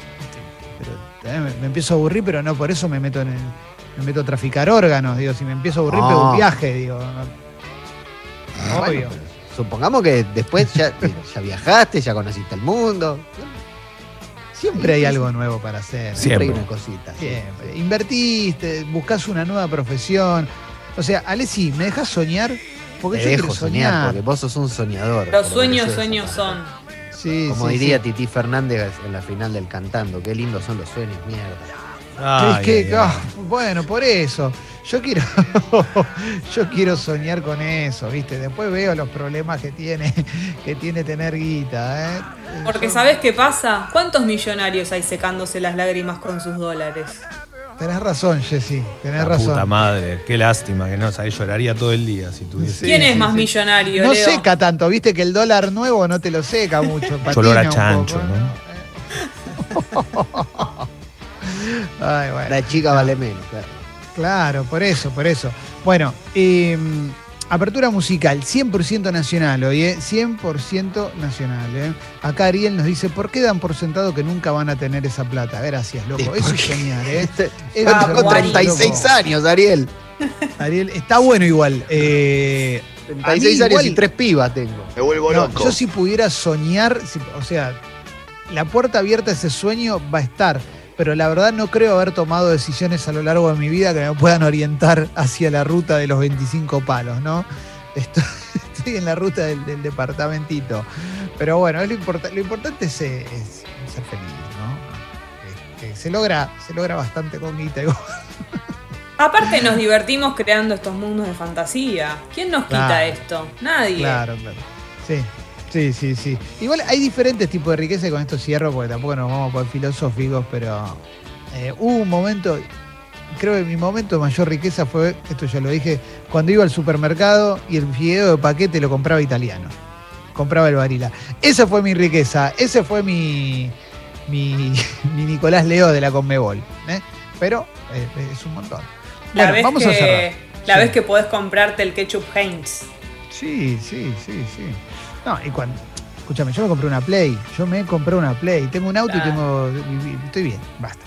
Speaker 4: pero también me, me empiezo a aburrir, pero no por eso me meto en el, me meto a traficar órganos, digo, si me empiezo a aburrir,
Speaker 5: No.
Speaker 4: pego un viaje, digo. no- Obvio.
Speaker 5: supongamos que después ya, ya viajaste, ya conociste el mundo.
Speaker 4: Siempre hay algo nuevo para hacer.
Speaker 5: Siempre, hay
Speaker 9: Siempre.
Speaker 5: una cosita.
Speaker 4: Siempre. Invertiste, buscas una nueva profesión. O sea, Alessi, ¿me dejas soñar? Porque
Speaker 5: Te
Speaker 4: yo
Speaker 5: dejo
Speaker 4: quiero
Speaker 5: soñar,
Speaker 4: soñar.
Speaker 5: porque vos sos un soñador.
Speaker 6: Los sueños, sueños son.
Speaker 4: Sí,
Speaker 5: Como
Speaker 4: sí,
Speaker 5: diría
Speaker 4: sí.
Speaker 5: Titi Fernández en la final del cantando, qué lindos son los sueños, mierda.
Speaker 4: es
Speaker 9: Ay,
Speaker 4: que,
Speaker 9: ay, ay.
Speaker 4: ah, bueno, por eso. Yo quiero, yo quiero soñar con eso, ¿viste? Después veo los problemas que tiene, que tiene tener guita, ¿eh?
Speaker 6: Porque
Speaker 4: Yo-
Speaker 6: ¿sabés qué pasa? ¿Cuántos millonarios hay secándose las lágrimas con sus dólares?
Speaker 4: Tenés razón, Jessy, tenés
Speaker 9: La
Speaker 4: razón.
Speaker 9: puta madre, qué lástima que no, sabés, lloraría todo el día si tuviese.
Speaker 6: ¿Quién es
Speaker 4: sí,
Speaker 6: más
Speaker 4: sí.
Speaker 6: millonario,
Speaker 4: No
Speaker 6: Leo?
Speaker 4: seca tanto, viste que el dólar nuevo no te lo seca mucho.
Speaker 9: Olor a chancho,
Speaker 4: poco,
Speaker 9: ¿no?
Speaker 4: Ay, bueno.
Speaker 5: La chica vale menos. claro.
Speaker 4: Claro, por eso, por eso. Bueno, eh, apertura musical, 100% nacional hoy, ¿eh? 100% nacional. ¿eh? Acá Ariel nos dice, ¿por qué dan por sentado que nunca van a tener esa plata? Gracias, loco. Eso es soñar, ¿eh? Eso
Speaker 6: Ah, Guari.
Speaker 5: 36
Speaker 4: loco.
Speaker 5: años, Ariel.
Speaker 4: Ariel, está bueno igual. Eh, a mí
Speaker 5: 36 años
Speaker 4: igual-
Speaker 5: y tres pibas tengo.
Speaker 10: Me vuelvo
Speaker 4: no,
Speaker 10: loco.
Speaker 4: yo si pudiera soñar, si- o sea, la puerta abierta a ese sueño va a estar, pero la verdad no creo haber tomado decisiones a lo largo de mi vida que me puedan orientar hacia la ruta de los 25 palos, ¿no? Estoy, estoy en la ruta del, del departamentito. Pero bueno, es lo, importa- lo importante es, eh, es ser feliz, ¿no? Que se logra, se logra bastante con guita.
Speaker 6: Aparte nos divertimos creando estos mundos de fantasía. ¿Quién nos quita
Speaker 4: Claro.
Speaker 6: esto? Nadie.
Speaker 4: Claro, claro. Sí, sí, sí, sí. Igual hay diferentes tipos de riqueza y con esto cierro porque tampoco nos vamos por filosóficos, pero eh, hubo un momento, creo que mi momento de mayor riqueza fue, esto ya lo dije, cuando iba al supermercado y el fideo de paquete lo compraba italiano. Compraba el varila. Esa fue mi riqueza, ese fue mi, mi, mi Nicolás Leo de la Conmebol. ¿eh? Pero eh, es un montón.
Speaker 6: La
Speaker 4: Bueno,
Speaker 6: vez
Speaker 4: vamos
Speaker 6: que,
Speaker 4: a cerrar.
Speaker 6: La
Speaker 4: Sí.
Speaker 6: vez que podés comprarte el ketchup Heinz.
Speaker 4: Sí, sí, sí, sí. No, y cuando. Escúchame, yo me compré una Play. Yo me compré una Play. Tengo un auto y tengo. y- y- Estoy bien, basta.